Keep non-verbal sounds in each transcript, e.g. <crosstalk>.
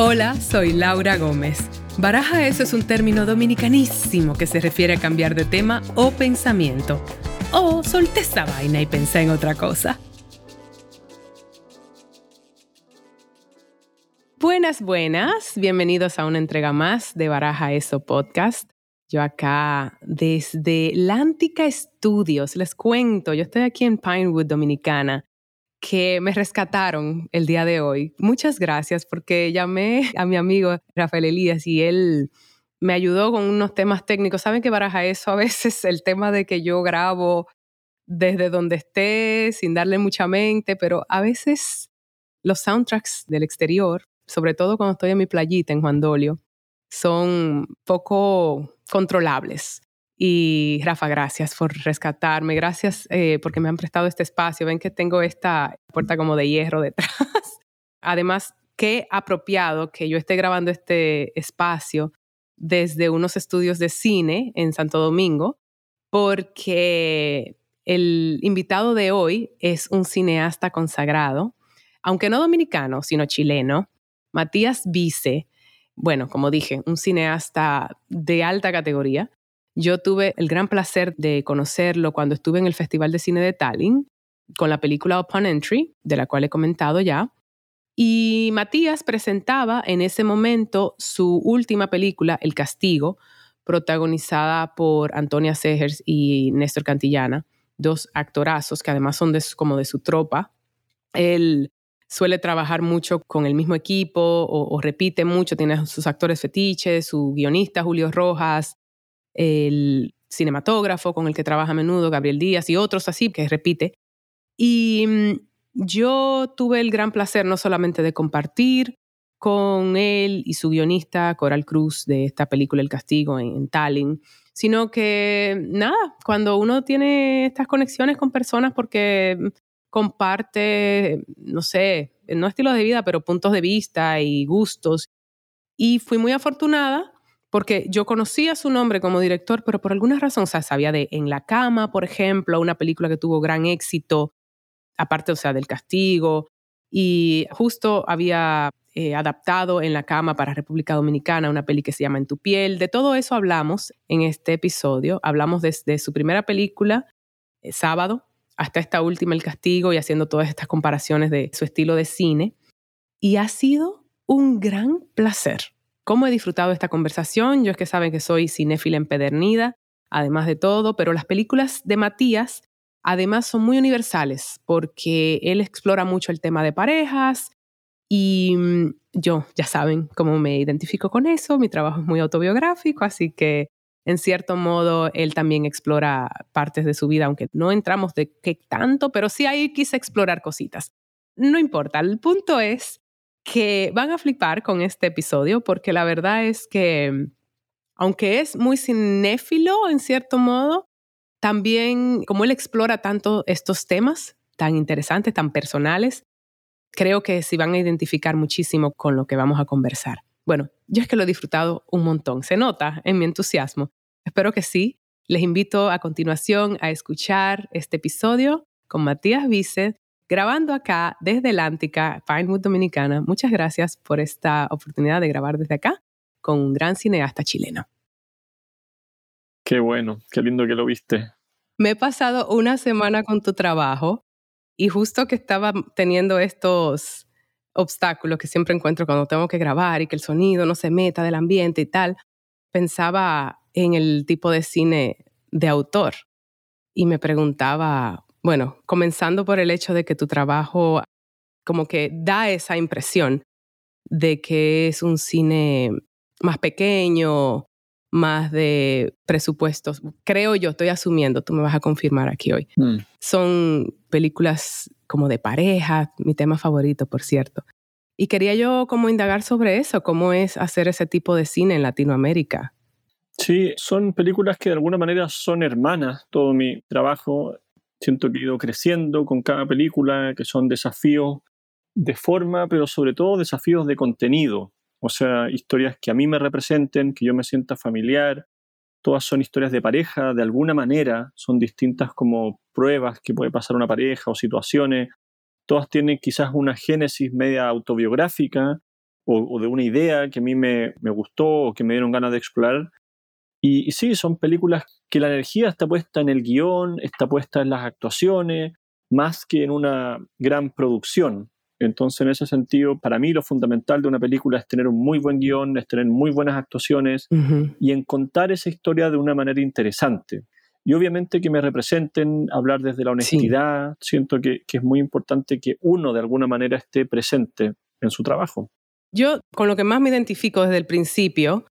Hola, soy Laura Gómez. Baraja eso es un término dominicanísimo que se refiere a cambiar de tema o pensamiento. O solté esta vaina y pensé en otra cosa. Buenas, buenas. Bienvenidos a una entrega más de Baraja Eso Podcast. Yo acá desde Lántica Studios, les cuento, yo estoy aquí en Pinewood, Dominicana, que me rescataron el día de hoy. Muchas gracias porque llamé a mi amigo Rafael Elías y él me ayudó con unos temas técnicos. Saben que baraja eso <laughs> a veces el tema de que yo grabo desde donde esté, sin darle mucha mente, pero a veces los soundtracks del exterior, sobre todo cuando estoy en mi playita en Juan Dolio, son poco controlables. Y Rafa, gracias por rescatarme, gracias eh, porque me han prestado este espacio. Ven que tengo esta puerta como de hierro detrás. <laughs> Además, qué apropiado que yo esté grabando este espacio desde unos estudios de cine en Santo Domingo, porque el invitado de hoy es un cineasta consagrado, aunque no dominicano, sino chileno, Matías Vice. Bueno, como dije, un cineasta de alta categoría yo tuve el gran placer de conocerlo cuando estuve en el Festival de Cine de Tallinn con la película Upon Entry, de la cual he comentado ya. Y Matías presentaba en ese momento su última película, El Castigo, protagonizada por Antonia Segers y Néstor Cantillana, dos actorazos que además son como de su tropa. Él suele trabajar mucho con el mismo equipo o repite mucho, tiene sus actores fetiches, su guionista Julio Rojas, el cinematógrafo con el que trabaja a menudo, Gabriel Díaz y otros así, que repite. Y mm, yo tuve el gran placer no solamente de compartir con él y su guionista Coral Cruz de esta película El Castigo en, Tallinn, sino que nada, cuando uno tiene estas conexiones con personas porque comparte, no sé, no estilos de vida, pero puntos de vista y gustos. Y fui muy afortunada porque yo conocía su nombre como director, pero por alguna razón, o sea, sabía de En la cama, por ejemplo, una película que tuvo gran éxito, aparte, o sea, del castigo, y justo había eh, adaptado En la cama para República Dominicana una peli que se llama En tu piel. De todo eso hablamos en este episodio. Hablamos desde su primera película, eh, Sábado, hasta esta última, El castigo, y haciendo todas estas comparaciones de su estilo de cine. Y ha sido un gran placer cómo he disfrutado esta conversación. Yo es que saben que soy cinéfila empedernida, además de todo, pero las películas de Matías además son muy universales porque él explora mucho el tema de parejas y mm, yo, ya saben cómo me identifico con eso, mi trabajo es muy autobiográfico, así que en cierto modo él también explora partes de su vida, aunque no entramos de qué tanto, pero sí ahí quise explorar cositas. No importa, el punto es que van a flipar con este episodio porque la verdad es que, aunque es muy cinéfilo en cierto modo, también como él explora tanto estos temas tan interesantes, tan personales, creo que se van a identificar muchísimo con lo que vamos a conversar. Bueno, yo es que lo he disfrutado un montón, se nota en mi entusiasmo. Espero que sí. Les invito a continuación a escuchar este episodio con Matías Vice grabando acá desde Lántica, Pinewood Dominicana. Muchas gracias por esta oportunidad de grabar desde acá con un gran cineasta chileno. Qué bueno, qué lindo que lo viste. Me he pasado una semana con tu trabajo y justo que estaba teniendo estos obstáculos que siempre encuentro cuando tengo que grabar y que el sonido no se meta del ambiente y tal, pensaba en el tipo de cine de autor y me preguntaba, bueno, comenzando por el hecho de que tu trabajo como que da esa impresión de que es un cine más pequeño, más de presupuestos. Creo yo, estoy asumiendo, tú me vas a confirmar aquí hoy. Mm. Son películas como de pareja, mi tema favorito, por cierto. Y quería yo como indagar sobre eso, cómo es hacer ese tipo de cine en Latinoamérica. Sí, son películas que de alguna manera son hermanas. Todo mi trabajo Siento que he ido creciendo con cada película, que son desafíos de forma, pero sobre todo desafíos de contenido. O sea, historias que a mí me representen, que yo me sienta familiar. Todas son historias de pareja, de alguna manera, son distintas como pruebas que puede pasar una pareja o situaciones. Todas tienen quizás una génesis media autobiográfica o, de una idea que a mí me, gustó o que me dieron ganas de explorar. Y, sí, son películas que la energía está puesta en el guion, está puesta en las actuaciones, más que en una gran producción. Entonces, en ese sentido, para mí lo fundamental de una película es tener un muy buen guion, es tener muy buenas actuaciones y en contar esa historia de una manera interesante. Y obviamente que me representen, hablar desde la honestidad. Siento que, que es muy importante que uno de alguna manera esté presente en su trabajo. Yo con lo que más me identifico desde el principio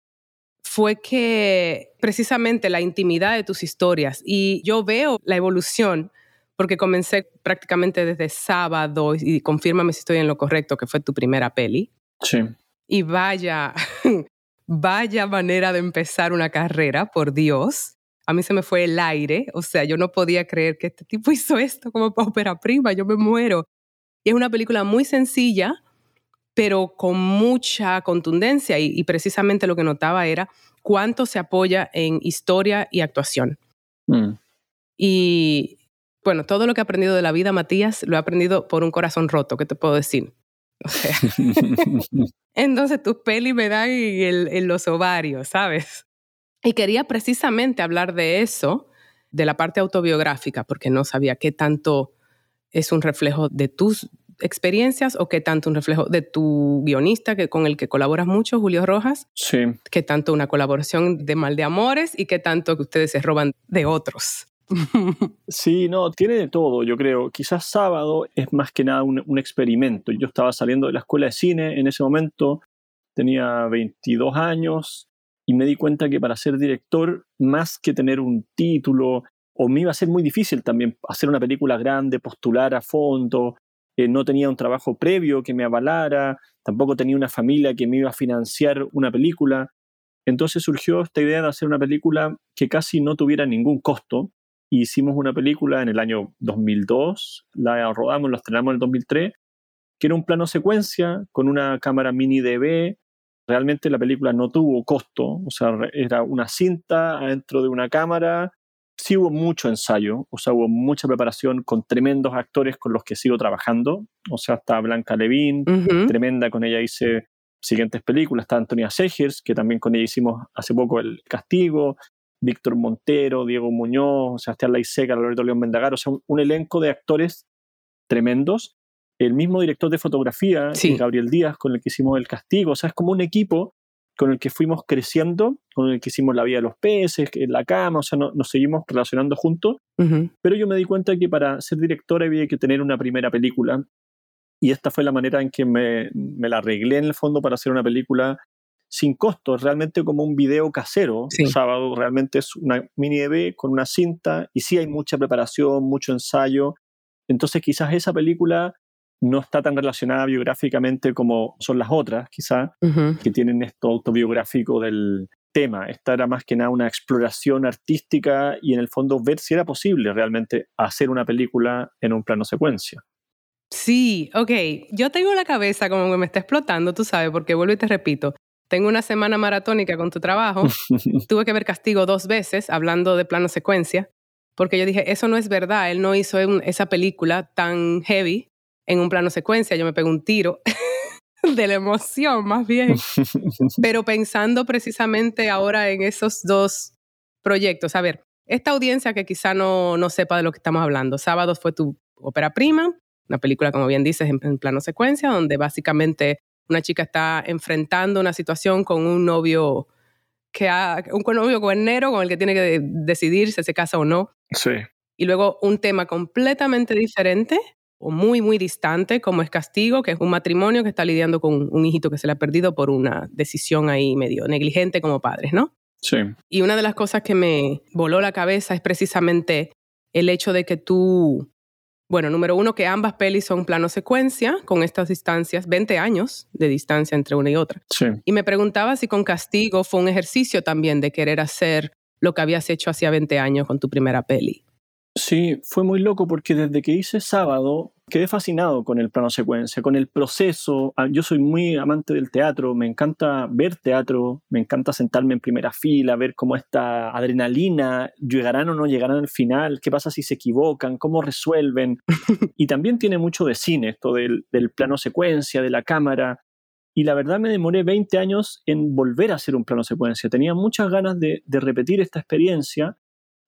fue que precisamente la intimidad de tus historias y yo veo la evolución porque comencé prácticamente desde sábado y confírmame si estoy en lo correcto, que fue tu primera peli. Sí. Y vaya, <laughs> vaya manera de empezar una carrera, por Dios. A mí se me fue el aire, o sea, yo no podía creer que este tipo <laughs> hizo esto como ópera prima, yo me muero. Y es una película muy sencilla, pero con mucha contundencia y, precisamente lo que notaba era cuánto se apoya en historia y actuación. Mm. Y bueno, todo lo que he aprendido de la vida, Matías, lo he aprendido por un corazón roto, ¿qué te puedo decir? <laughs> entonces tus pelis me dan en, los ovarios, ¿sabes? Y quería precisamente hablar de eso, de la parte autobiográfica, porque no sabía qué tanto es un reflejo de tus experiencias o qué tanto un reflejo de tu guionista que, con el que colaboras mucho, Julio Rojas? Sí. ¿Qué tanto una colaboración de mal de amores y qué tanto que ustedes se roban de otros? <laughs> Sí, no, tiene de todo, yo creo. Quizás sábado es más que nada un, un, experimento. Yo estaba saliendo de la escuela de cine en ese momento, tenía 22 años y me di cuenta que para ser director, más que tener un título, o me iba a ser muy difícil también hacer una película grande, postular a fondo, no tenía un trabajo previo que me avalara, tampoco tenía una familia que me iba a financiar una película. Entonces surgió esta idea de hacer una película que casi no tuviera ningún costo, hicimos una película en el año 2002, la rodamos, la estrenamos en el 2003, que era un plano secuencia con una cámara mini DV. Realmente la película no tuvo costo, o sea, era una cinta adentro de una cámara. Sí hubo mucho ensayo, o sea, hubo mucha preparación con tremendos actores con los que sigo trabajando. O sea, está Blanca Levin, tremenda, con ella hice siguientes películas. Está Antonia Segers, que también con ella hicimos hace poco El Castigo. Víctor Montero, Diego Muñoz, Sebastián Laiseca, Roberto León Mendagar, o sea, un, elenco de actores tremendos. El mismo director de fotografía, Gabriel Díaz, con el que hicimos El Castigo, o sea, es como un equipo con el que fuimos creciendo, con el que hicimos La Vida de los Peces, en la cama, o sea, nos seguimos relacionando juntos. Pero yo me di cuenta que para ser director había que tener una primera película. Y esta fue la manera en que me, me la arreglé en el fondo para hacer una película sin costo, realmente como un video casero. sábado realmente es una mini EV con una cinta y sí hay mucha preparación, mucho ensayo. Entonces quizás esa película no está tan relacionada biográficamente como son las otras, quizás, que tienen esto autobiográfico del tema. Esta era más que nada una exploración artística y en el fondo ver si era posible realmente hacer una película en un plano secuencia. Sí, ok. Yo tengo la cabeza como que me está explotando, tú sabes, porque vuelvo y te repito tengo una semana maratónica con tu trabajo, <laughs> tuve que ver Castigo dos veces hablando de plano secuencia, porque yo dije, eso no es verdad, él no hizo esa película tan heavy en un plano secuencia, yo me pegué un tiro <laughs> de la emoción más bien, <laughs> pero pensando precisamente ahora en esos dos proyectos, a ver, esta audiencia que quizá no, no sepa de lo que estamos hablando, Sábados fue tu ópera prima, una película, como bien dices, en plano secuencia, donde básicamente una chica está enfrentando una situación con un novio que ha, un novio cuernero con el que tiene que decidir si se casa o no. Sí. Y luego un tema completamente diferente o muy, muy distante, como es Castigo, que es un matrimonio que está lidiando con un hijito que se le ha perdido por una decisión ahí medio negligente como padres, ¿no? Sí. Y una de las cosas que me voló la cabeza es precisamente el hecho de que tú bueno, número uno, que ambas pelis son plano secuencia, con estas distancias, 20 años de distancia entre una y otra. Sí. Y me preguntaba si con Castigo fue un ejercicio también de querer hacer lo que habías hecho hacía 20 años con tu primera peli. Sí, fue muy loco porque desde que hice sábado quedé fascinado con el plano secuencia, con el proceso. Ah, yo soy muy amante del teatro, me encanta ver teatro, me encanta sentarme en primera fila, ver cómo esta adrenalina, llegarán o no llegarán al final, qué pasa si se equivocan, cómo resuelven. <laughs> y también tiene mucho de cine esto del, del plano secuencia, de la cámara. Y la verdad me demoré 20 años en volver a hacer un plano secuencia. Tenía muchas ganas de, de repetir esta experiencia,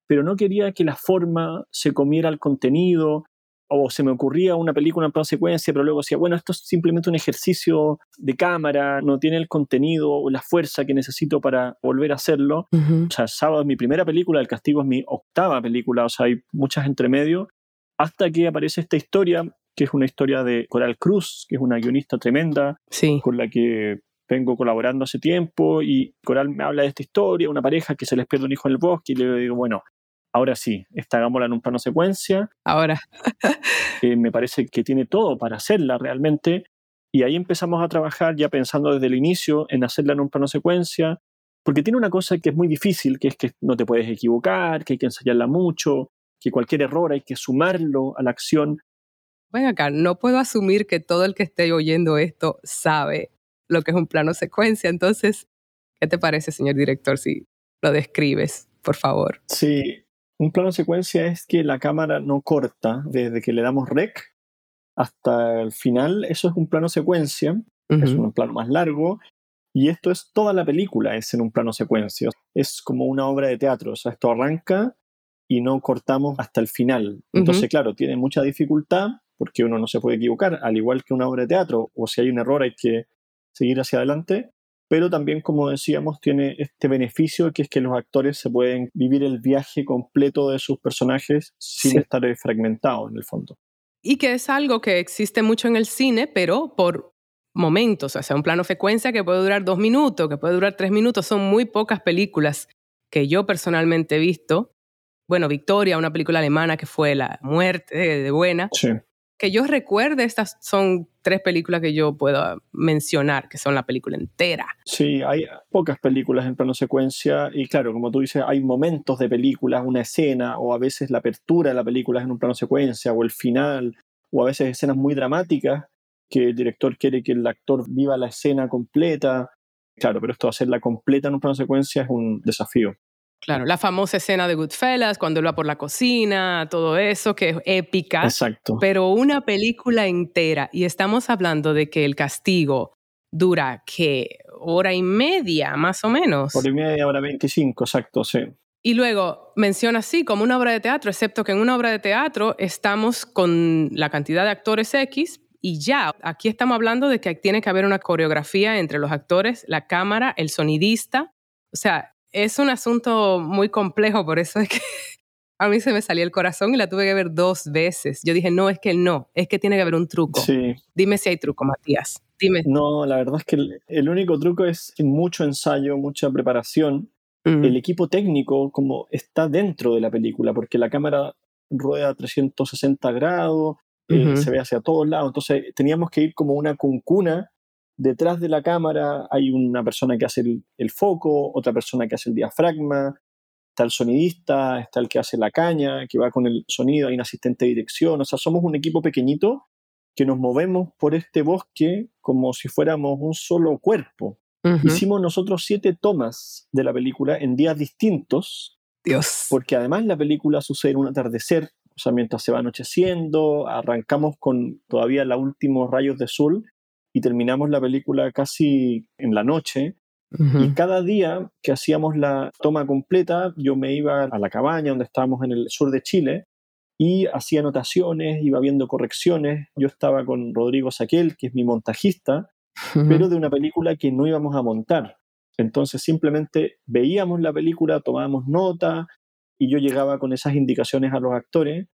pero no quería que la forma se comiera el contenido, o se me ocurría una película en plano secuencia, pero luego decía, bueno, esto es simplemente un ejercicio de cámara, no tiene el contenido o la fuerza que necesito para volver a hacerlo. O sea, Sábado es mi primera película, El Castigo es mi octava película, o sea, hay muchas entre medio, hasta que aparece esta historia, que es una historia de Coral Cruz, que es una guionista tremenda, con la que vengo colaborando hace tiempo, y Coral me habla de esta historia, una pareja que se les pierde un hijo en el bosque, y le digo, bueno, ahora sí, esta hagámosla en un plano secuencia. Ahora. <laughs> Eh, me parece que tiene todo para hacerla realmente. Y ahí empezamos a trabajar ya pensando desde el inicio en hacerla en un plano secuencia, porque tiene una cosa que es muy difícil, que es que no te puedes equivocar, que hay que ensayarla mucho, que cualquier error hay que sumarlo a la acción. Ven acá, no puedo asumir que todo el que esté oyendo esto sabe lo que es un plano secuencia. Entonces, ¿qué te parece, señor director, si lo describes, por favor? Sí, un plano secuencia es que la cámara no corta desde que le damos rec hasta el final. Eso es un plano secuencia, es un plano más largo. Y esto es toda la película, es en un plano secuencia. Es como una obra de teatro. O sea, esto arranca y no cortamos hasta el final. Entonces, claro, tiene mucha dificultad porque uno no se puede equivocar, al igual que una obra de teatro. O si hay un error hay que seguir hacia adelante pero también, como decíamos, tiene este beneficio que es que los actores se pueden vivir el viaje completo de sus personajes sin estar fragmentados en el fondo. Y que es algo que existe mucho en el cine, pero por momentos, o sea, un plano secuencia que puede durar dos minutos, que puede durar tres minutos, son muy pocas películas que yo personalmente he visto. Bueno, Victoria, una película alemana que fue La muerte de Buena, sí que yo recuerde, estas son tres películas que yo puedo mencionar, que son la película entera. Sí, hay pocas películas en plano secuencia y claro, como tú dices, hay momentos de películas, una escena o a veces la apertura de la película es en un plano secuencia o el final o a veces escenas muy dramáticas que el director quiere que el actor viva la escena completa. Claro, pero esto hacerla completa en un plano secuencia es un desafío. Claro, la famosa escena de Goodfellas, cuando él va por la cocina, todo eso, que es épica. Exacto. Pero una película entera, y estamos hablando de que el castigo dura, ¿qué? Hora y media, más o menos. Hora y media, hora veinticinco, exacto, sí. Y luego menciona así como una obra de teatro, excepto que en una obra de teatro estamos con la cantidad de actores X y ya, aquí estamos hablando de que tiene que haber una coreografía entre los actores, la cámara, el sonidista. O sea, es un asunto muy complejo, por eso es que <laughs> a mí se me salió el corazón y la tuve que ver dos veces. Yo dije, no, es que no, es que tiene que haber un truco. Sí. Dime si hay truco, Matías. Dime. No, la verdad es que el, único truco es mucho ensayo, mucha preparación. Mm. El equipo técnico como está dentro de la película, porque la cámara rueda a 360 grados, eh, se ve hacia todos lados. Entonces teníamos que ir como una cuncuna detrás de la cámara hay una persona que hace el, foco, otra persona que hace el diafragma, está el sonidista, está el que hace la caña, que va con el sonido, hay un asistente de dirección, o sea, somos un equipo pequeñito que nos movemos por este bosque como si fuéramos un solo cuerpo. Hicimos nosotros siete tomas de la película en días distintos. Dios. Porque además la película sucede en un atardecer, o sea, mientras se va anocheciendo, arrancamos con todavía los últimos rayos de sol y terminamos la película casi en la noche. Y cada día que hacíamos la toma completa, yo me iba a la cabaña donde estábamos en el sur de Chile y hacía anotaciones, iba viendo correcciones. Yo estaba con Rodrigo Saquel, que es mi montajista, pero de una película que no íbamos a montar. Entonces simplemente veíamos la película, tomábamos nota y yo llegaba con esas indicaciones a los actores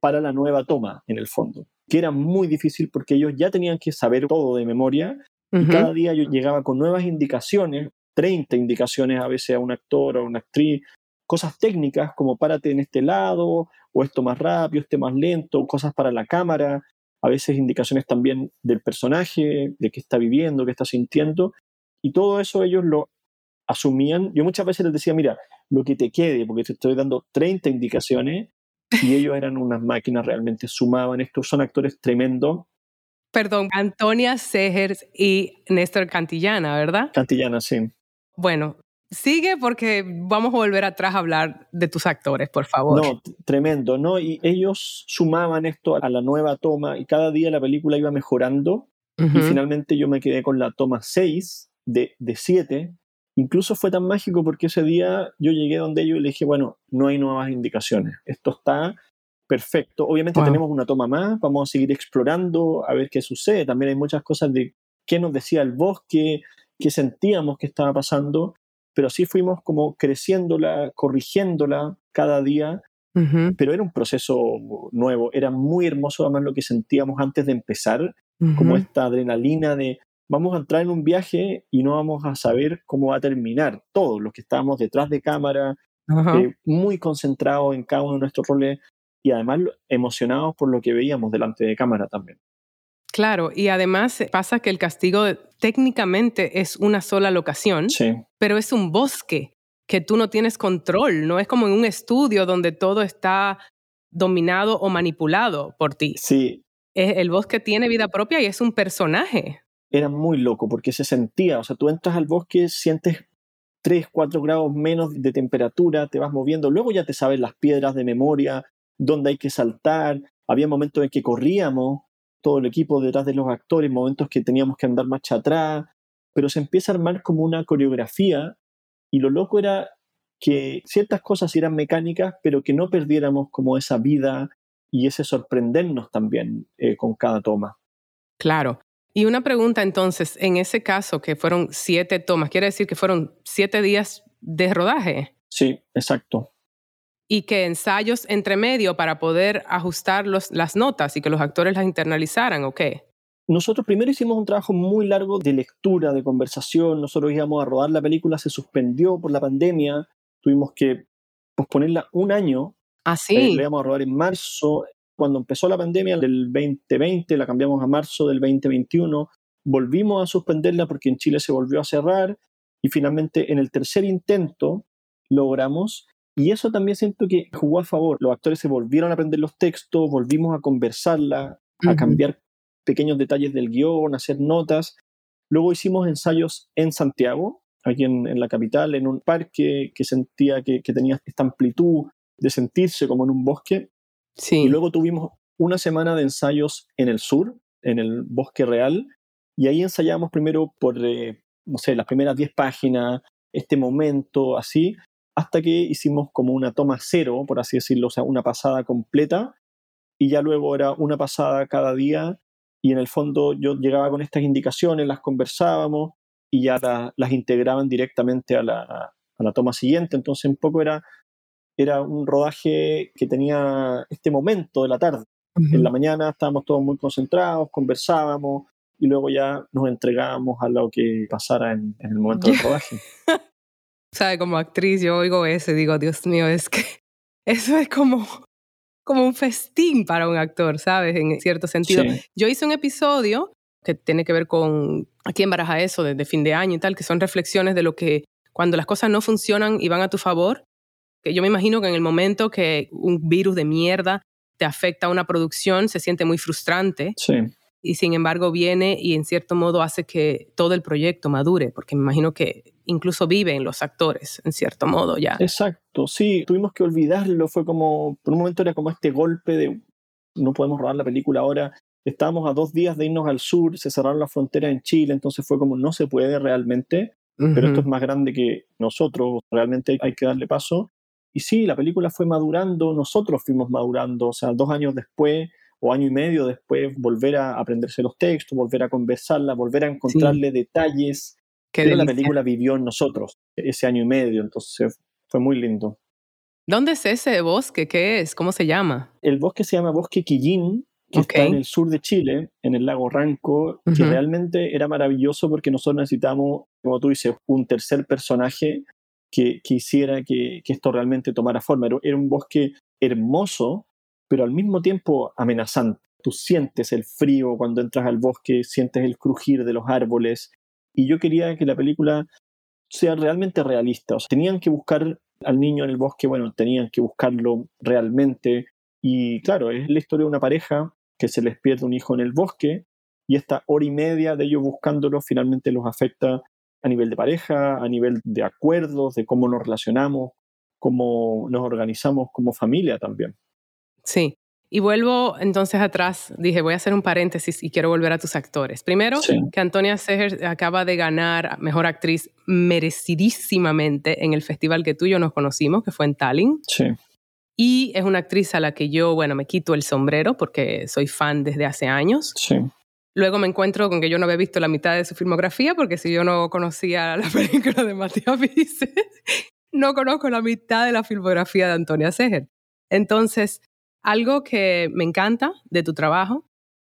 para la nueva toma, en el fondo, que era muy difícil porque ellos ya tenían que saber todo de memoria y cada día yo llegaba con nuevas indicaciones, 30 indicaciones a veces a un actor o a una actriz, cosas técnicas como párate en este lado o esto más rápido, este más lento, cosas para la cámara, a veces indicaciones también del personaje, de qué está viviendo, qué está sintiendo, y todo eso ellos lo asumían. Yo muchas veces les decía, mira, lo que te quede, porque te estoy dando 30 indicaciones, y ellos eran unas máquinas, realmente sumaban. Estos son actores tremendos. Perdón, Antonia Segers y Néstor Cantillana, ¿verdad? Cantillana, sí. Bueno, sigue porque vamos a volver atrás a hablar de tus actores, por favor. No, tremendo, ¿no? Y ellos sumaban esto a la nueva toma y cada día la película iba mejorando. y finalmente yo me quedé con la toma 6 de, de 7. Incluso fue tan mágico porque ese día yo llegué donde ellos y le dije, bueno, no hay nuevas indicaciones, esto está perfecto. Obviamente tenemos una toma más, vamos a seguir explorando a ver qué sucede. También hay muchas cosas de qué nos decía el bosque, qué sentíamos que estaba pasando, pero sí fuimos como creciéndola, corrigiéndola cada día, pero era un proceso nuevo, era muy hermoso además lo que sentíamos antes de empezar, como esta adrenalina de vamos a entrar en un viaje y no vamos a saber cómo va a terminar. Todos los que estábamos detrás de cámara, eh, muy concentrados en cada uno de nuestros roles y además emocionados por lo que veíamos delante de cámara también. Claro, y además pasa que el castigo técnicamente es una sola locación, pero es un bosque que tú no tienes control, no es como en un estudio donde todo está dominado o manipulado por ti. Sí. El bosque tiene vida propia y es un personaje. Era muy loco porque se sentía, o sea, tú entras al bosque, sientes 3, 4 grados menos de temperatura, te vas moviendo, luego ya te sabes las piedras de memoria, dónde hay que saltar, había momentos en que corríamos, todo el equipo detrás de los actores, momentos que teníamos que andar marcha atrás, pero se empieza a armar como una coreografía y lo loco era que ciertas cosas eran mecánicas, pero que no perdiéramos como esa vida y ese sorprendernos también eh, con cada toma. Claro. Y una pregunta entonces, en ese caso que fueron siete tomas, ¿quiere decir que fueron siete días de rodaje? Sí, exacto y que ensayos entre medio para poder ajustar las notas y que los actores las internalizaran o qué? Nosotros primero hicimos un trabajo muy largo de lectura, de conversación. Nosotros íbamos a rodar la película, se suspendió por la pandemia. Tuvimos que posponerla un año. ¿Ah, eh, la íbamos a rodar en marzo. Cuando empezó la pandemia del 2020, la cambiamos a marzo del 2021. Volvimos a suspenderla porque en Chile se volvió a cerrar. Y finalmente, en el tercer intento, logramos y eso también siento que jugó a favor. Los actores se volvieron a aprender los textos, volvimos a conversarla, a cambiar pequeños detalles del guion, a hacer notas. Luego hicimos ensayos en Santiago, aquí en, la capital, en un parque que sentía que, tenía esta amplitud de sentirse como en un bosque. Y luego tuvimos una semana de ensayos en el sur, en el bosque real, y ahí ensayamos primero por, eh, no sé, las primeras 10 páginas, este momento, así, hasta que hicimos como una toma cero, por así decirlo, o sea, una pasada completa, y ya luego era una pasada cada día, y en el fondo yo llegaba con estas indicaciones, las conversábamos, y ya las integraban directamente a la, toma siguiente, entonces un poco era, era un rodaje que tenía este momento de la tarde. En la mañana estábamos todos muy concentrados, conversábamos, y luego ya nos entregábamos a lo que pasara en, en el momento del <laughs> rodaje. ¿sabe? Como actriz yo oigo eso y digo, Dios mío, es que <laughs> eso es como, como un festín para un actor, ¿sabes? En cierto sentido. Yo hice un episodio que tiene que ver con, aquí en Baraja eso, desde fin de año y tal, que son reflexiones de lo que cuando las cosas no funcionan y van a tu favor, que yo me imagino que en el momento que un virus de mierda te afecta a una producción, se siente muy frustrante. Sí y sin embargo viene y en cierto modo hace que todo el proyecto madure, porque me imagino que incluso viven los actores, en cierto modo ya. Exacto, sí, tuvimos que olvidarlo, fue como, por un momento era como este golpe de no podemos rodar la película ahora, estábamos a dos días de irnos al sur, se cerraron las fronteras en Chile, entonces fue como no se puede realmente, pero esto es más grande que nosotros, realmente hay que darle paso. Y sí, la película fue madurando, nosotros fuimos madurando, o sea, dos años después o año y medio después volver a aprenderse los textos, volver a conversarla, volver a encontrarle detalles que la película vivió en nosotros ese año y medio, entonces fue muy lindo. ¿Dónde es ese bosque? ¿Qué es? ¿Cómo se llama? El bosque se llama Bosque Quillín, que está en el sur de Chile, en el lago Ranco, que realmente era maravilloso porque nosotros necesitamos, como tú dices, un tercer personaje que, que hiciera que, esto realmente tomara forma. era un bosque hermoso, pero al mismo tiempo amenazante. Tú sientes el frío cuando entras al bosque, sientes el crujir de los árboles. Y yo quería que la película sea realmente realista. O sea, tenían que buscar al niño en el bosque, bueno, tenían que buscarlo realmente. Y claro, es la historia de una pareja que se les pierde un hijo en el bosque y esta hora y media de ellos buscándolo finalmente los afecta a nivel de pareja, a nivel de acuerdos, de cómo nos relacionamos, cómo nos organizamos como familia también. Sí. Y vuelvo entonces atrás, dije, voy a hacer un paréntesis y quiero volver a tus actores. Primero, que Antonia Seger acaba de ganar Mejor Actriz merecidísimamente en el festival que tú y yo nos conocimos, que fue en Tallinn. Sí. Y es una actriz a la que yo, bueno, me quito el sombrero porque soy fan desde hace años. Sí. Luego me encuentro con que yo no había visto la mitad de su filmografía porque si yo no conocía <laughs> la película de Matías Vice, no conozco la mitad de la filmografía de Antonia Seger. Entonces, algo que me encanta de tu trabajo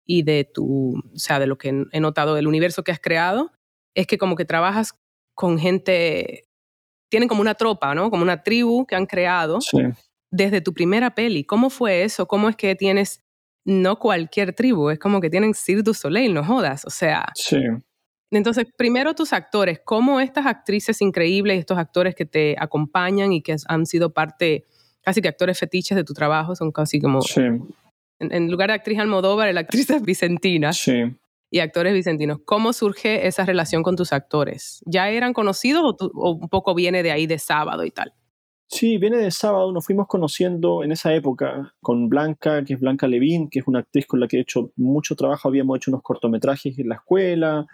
y de tu, o sea, de lo que he notado del universo que has creado, es que como que trabajas con gente, tienen como una tropa, ¿no? Como una tribu que han creado desde tu primera peli. ¿Cómo fue eso? ¿Cómo es que tienes no cualquier tribu? Es como que tienen Cirque du Soleil, no jodas, o sea. Sí. Entonces, primero tus actores, ¿cómo estas actrices increíbles, estos actores que te acompañan y que han sido parte casi que actores fetiches de tu trabajo, son casi como... Sí. En, lugar de actriz Almodóvar, la actriz es Vicentina. Sí. Y actores vicentinos. ¿Cómo surge esa relación con tus actores? ¿Ya eran conocidos o, un poco viene de ahí de sábado y tal? Sí, viene de sábado, nos fuimos conociendo en esa época con Blanca, que es Blanca Levín, que es una actriz con la que he hecho mucho trabajo, habíamos hecho unos cortometrajes en la escuela,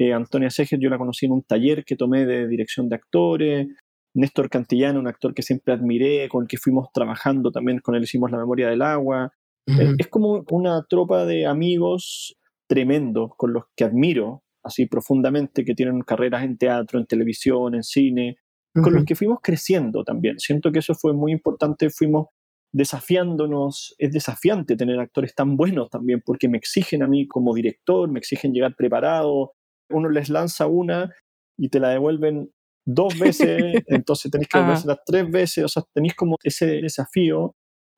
eh, Antonia Seger yo la conocí en un taller que tomé de dirección de actores, Néstor Cantillano, un actor que siempre admiré, con el que fuimos trabajando también, con él hicimos La memoria del agua. Eh, es como una tropa de amigos tremendos, con los que admiro así profundamente, que tienen carreras en teatro, en televisión, en cine, con los que fuimos creciendo también. Siento que eso fue muy importante, fuimos desafiándonos, es desafiante tener actores tan buenos también, porque me exigen a mí como director, me exigen llegar preparado, uno les lanza una y te la devuelven dos veces, <laughs> entonces tenéis que las tres veces, o sea, tenéis como ese desafío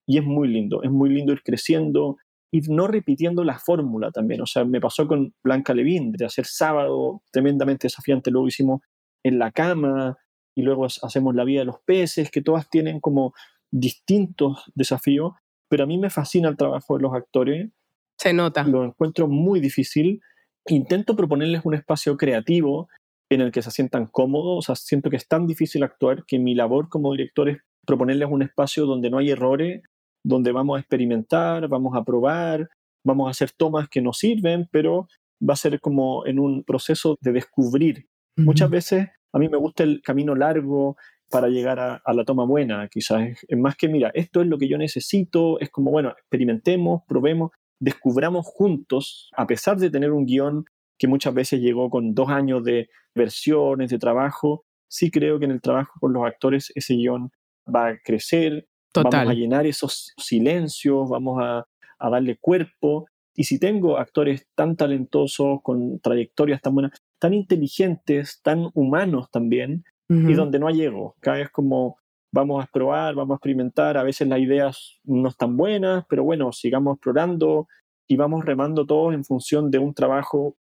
y es muy lindo, es muy lindo ir creciendo, ir no repitiendo la fórmula también, o sea, me pasó con Blanca Levín, de hacer sábado tremendamente desafiante, luego hicimos en la cama y luego hacemos la vida de los peces, que todas tienen como distintos desafíos, pero a mí me fascina el trabajo de los actores. Se nota. Lo encuentro muy difícil. Intento proponerles un espacio creativo en el que se sientan cómodos. O sea, siento que es tan difícil actuar que mi labor como director es proponerles un espacio donde no hay errores, donde vamos a experimentar, vamos a probar, vamos a hacer tomas que nos sirven, pero va a ser como en un proceso de descubrir. Muchas veces a mí me gusta el camino largo para llegar a, la toma buena, quizás es, más que, mira, esto es lo que yo necesito, es como, bueno, experimentemos, probemos, descubramos juntos, a pesar de tener un guion que muchas veces llegó con dos años de versiones, de trabajo, sí creo que en el trabajo con los actores ese guion va a crecer, vamos a llenar esos silencios, vamos a, darle cuerpo. Y si tengo actores tan talentosos, con trayectorias tan buenas, tan inteligentes, tan humanos también, y donde no hay ego, cada vez como vamos a probar, vamos a experimentar, a veces las ideas no están buenas, pero bueno, sigamos explorando y vamos remando todos en función de un trabajo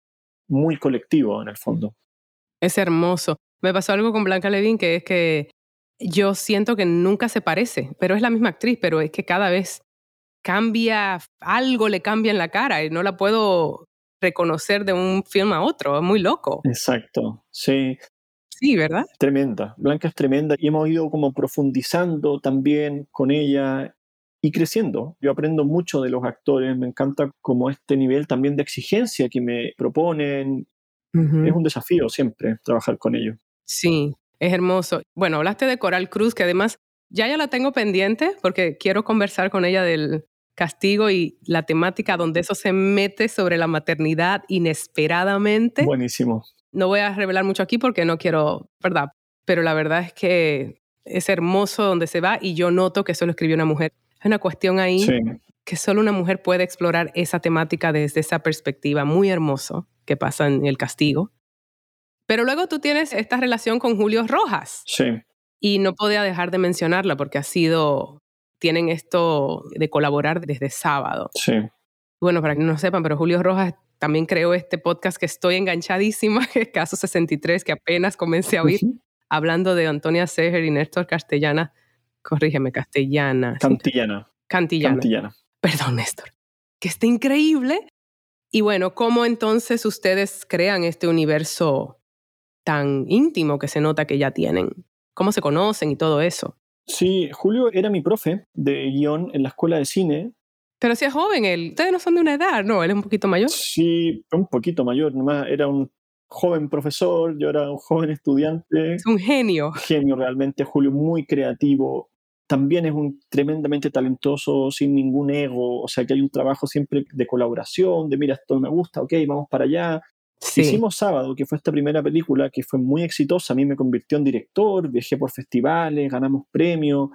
muy colectivo en el fondo. Es hermoso. Me pasó algo con Blanca Levin que es que yo siento que nunca se parece, pero es la misma actriz, pero es que cada vez cambia, algo le cambia en la cara y no la puedo reconocer de un film a otro, es muy loco. Exacto, sí. Sí, ¿verdad? Tremenda, Blanca es tremenda y hemos ido como profundizando también con ella y creciendo. Yo aprendo mucho de los actores, me encanta como este nivel también de exigencia que me proponen. Es un desafío siempre trabajar con ellos. Sí, es hermoso. Bueno, hablaste de Coral Cruz, que además ya ya la tengo pendiente porque quiero conversar con ella del castigo y la temática donde eso se mete sobre la maternidad inesperadamente. Buenísimo. No voy a revelar mucho aquí porque no quiero, ¿verdad? Pero la verdad es que es hermoso donde se va y yo noto que eso lo escribió una mujer es una cuestión ahí que solo una mujer puede explorar esa temática desde esa perspectiva. Muy hermoso que pasa en el castigo. Pero luego tú tienes esta relación con Julio Rojas. Sí. Y no podía dejar de mencionarla porque ha sido, tienen esto de colaborar desde sábado. Sí. Bueno, para que no sepan, pero Julio Rojas también creó este podcast que estoy enganchadísima, <laughs> que es Caso 63, que apenas comencé a oír, hablando de Antonia Seger y Néstor Castellana corrígeme, castellana. Cantillana. Cantillana. Cantillana. Perdón, Néstor. Que está increíble. Y bueno, ¿cómo entonces ustedes crean este universo tan íntimo que se nota que ya tienen? ¿Cómo se conocen y todo eso? Sí, Julio era mi profe de guion en la escuela de cine Pero si es joven él, ustedes no son de una edad, ¿no? Él es un poquito mayor. Sí, un poquito mayor, nomás era un joven profesor, yo era un joven estudiante. Es un genio. Genio realmente, Julio, muy creativo. También es un tremendamente talentoso, sin ningún ego, o sea que hay un trabajo siempre de colaboración, de mira, esto me gusta, ok, vamos para allá. Hicimos Sábado, que fue esta primera película que fue muy exitosa, a mí me convirtió en director, viajé por festivales, ganamos premios,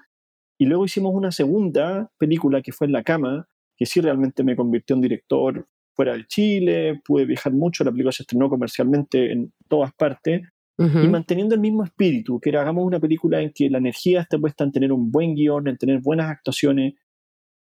y luego hicimos una segunda película que fue En la cama, que sí realmente me convirtió en director fuera de Chile, pude viajar mucho, la película se estrenó comercialmente en todas partes, y manteniendo el mismo espíritu, que era hagamos una película en que la energía esté puesta en tener un buen guion, en tener buenas actuaciones,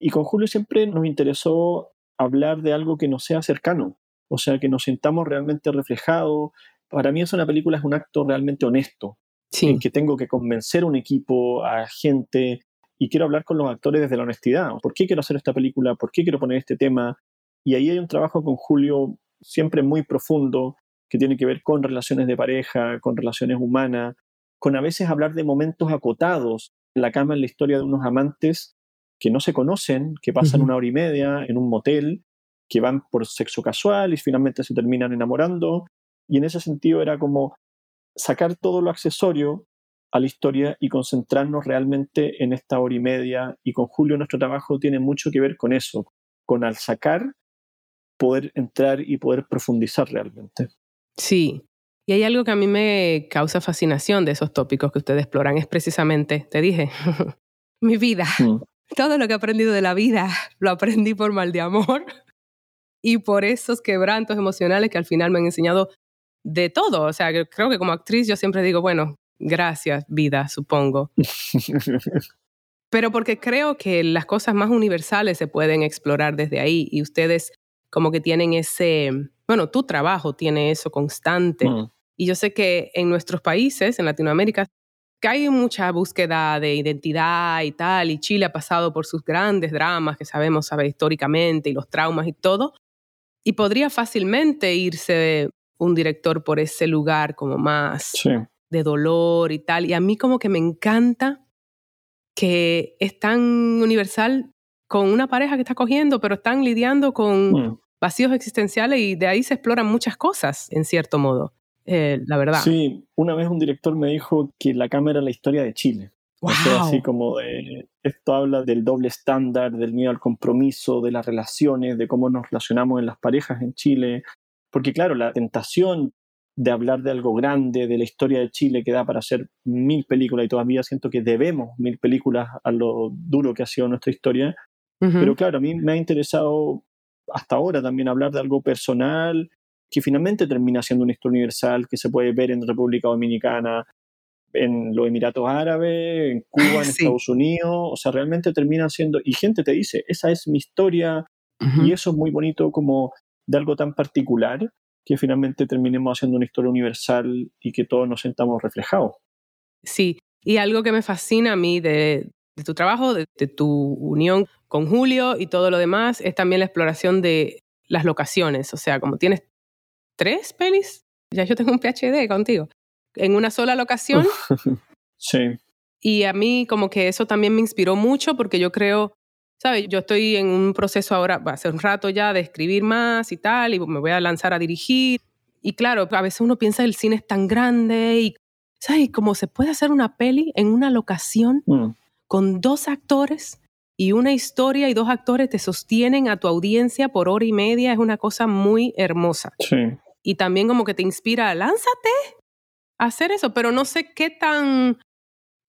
y con Julio siempre nos interesó hablar de algo que nos sea cercano, o sea, que nos sintamos realmente reflejados. Para mí es una película, es un acto realmente honesto, en que tengo que convencer a un equipo, a gente, y quiero hablar con los actores desde la honestidad. ¿Por qué quiero hacer esta película? ¿Por qué quiero poner este tema? Y ahí hay un trabajo con Julio siempre muy profundo que tiene que ver con relaciones de pareja, con relaciones humanas, con a veces hablar de momentos acotados. En la cama en la historia de unos amantes que no se conocen, que pasan una hora y media en un motel, que van por sexo casual y finalmente se terminan enamorando. Y en ese sentido era como sacar todo lo accesorio a la historia y concentrarnos realmente en esta hora y media. Y con Julio nuestro trabajo tiene mucho que ver con eso, con al sacar poder entrar y poder profundizar realmente. Sí, y hay algo que a mí me causa fascinación de esos tópicos que ustedes exploran, es precisamente, te dije, <laughs> mi vida. Mm. Todo lo que he aprendido de la vida lo aprendí por mal de amor y por esos quebrantos emocionales que al final me han enseñado de todo. O sea, creo que como actriz yo siempre digo, bueno, Gracias, vida, supongo. <laughs> Pero porque creo que las cosas más universales se pueden explorar desde ahí y ustedes como que tienen ese, bueno, tu trabajo tiene eso constante. Mm. Y yo sé que en nuestros países, en Latinoamérica, que hay mucha búsqueda de identidad y tal, y Chile ha pasado por sus grandes dramas que sabemos, sabe, históricamente, y los traumas y todo, y podría fácilmente irse un director por ese lugar como más de dolor y tal. Y a mí como que me encanta que es tan universal con una pareja que está cogiendo, pero están lidiando con mm. vacíos existenciales y de ahí se exploran muchas cosas, en cierto modo, eh, la verdad. Sí, una vez un director me dijo que la cámara era la historia de Chile. O sea, así como de, esto habla del doble estándar, del miedo al compromiso, de las relaciones, de cómo nos relacionamos en las parejas en Chile. Porque claro, la tentación de hablar de algo grande, de la historia de Chile que da para hacer mil películas y todavía siento que debemos mil películas a lo duro que ha sido nuestra historia. Pero claro, a mí me ha interesado hasta ahora también hablar de algo personal que finalmente termina siendo una historia universal que se puede ver en República Dominicana, en los Emiratos Árabes, en Cuba, en Estados Unidos, o sea, realmente termina siendo, y gente te dice, esa es mi historia, y eso es muy bonito como de algo tan particular, que finalmente terminemos haciendo una historia universal y que todos nos sentamos reflejados. Sí, y algo que me fascina a mí de, tu trabajo, de, tu unión con Julio y todo lo demás, es también la exploración de las locaciones. O sea, como tienes tres pelis, ya yo tengo un PhD contigo, en una sola locación. <laughs> sí. Y a mí como que eso también me inspiró mucho porque yo creo ¿sabes? Yo estoy en un proceso ahora, hace un rato ya, de escribir más y tal, y me voy a lanzar a dirigir. Y claro, a veces uno piensa el cine es tan grande y, ¿sabes? Como se puede hacer una peli en una locación mm. con dos actores y una historia y dos actores te sostienen a tu audiencia por hora y media, es una cosa muy hermosa. Sí. Y también como que te inspira, lánzate hacer eso, pero no sé qué tan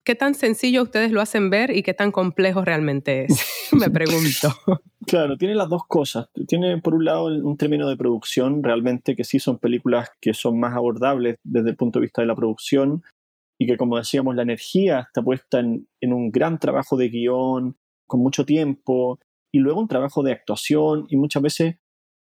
¿Qué tan sencillo ustedes lo hacen ver y qué tan complejo realmente es? <laughs> Me pregunto. Claro, tiene las dos cosas. Tiene por un lado un término de producción, realmente que sí son películas que son más abordables desde el punto de vista de la producción y que como decíamos la energía está puesta en, en un gran trabajo de guion, con mucho tiempo y luego un trabajo de actuación y muchas veces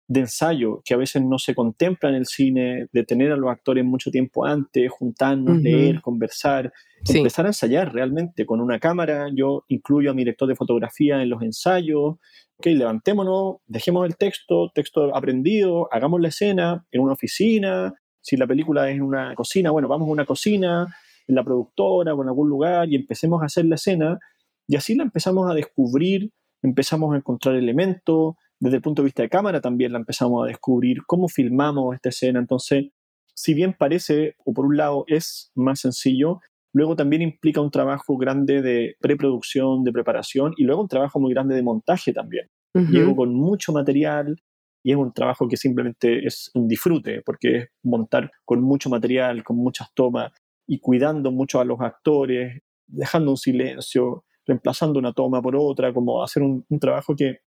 de ensayo que a veces no se contempla en el cine, de tener a los actores mucho tiempo antes, juntarnos, leer, conversar, empezar a ensayar realmente con una cámara. Yo incluyo a mi director de fotografía en los ensayos. Ok, levantémonos, dejemos el texto, texto aprendido, hagamos la escena en una oficina. Si la película es en una cocina, bueno, vamos a una cocina, en la productora o en algún lugar y empecemos a hacer la escena. Y así la empezamos a descubrir empezamos a encontrar elementos, desde el punto de vista de cámara también la empezamos a descubrir, cómo filmamos esta escena. Entonces, si bien parece, o por un lado es más sencillo, luego también implica un trabajo grande de preproducción, de preparación y luego un trabajo muy grande de montaje también. Llego con mucho material y es un trabajo que simplemente es un disfrute, porque es montar con mucho material, con muchas tomas y cuidando mucho a los actores, dejando un silencio, reemplazando una toma por otra, como hacer un, trabajo que,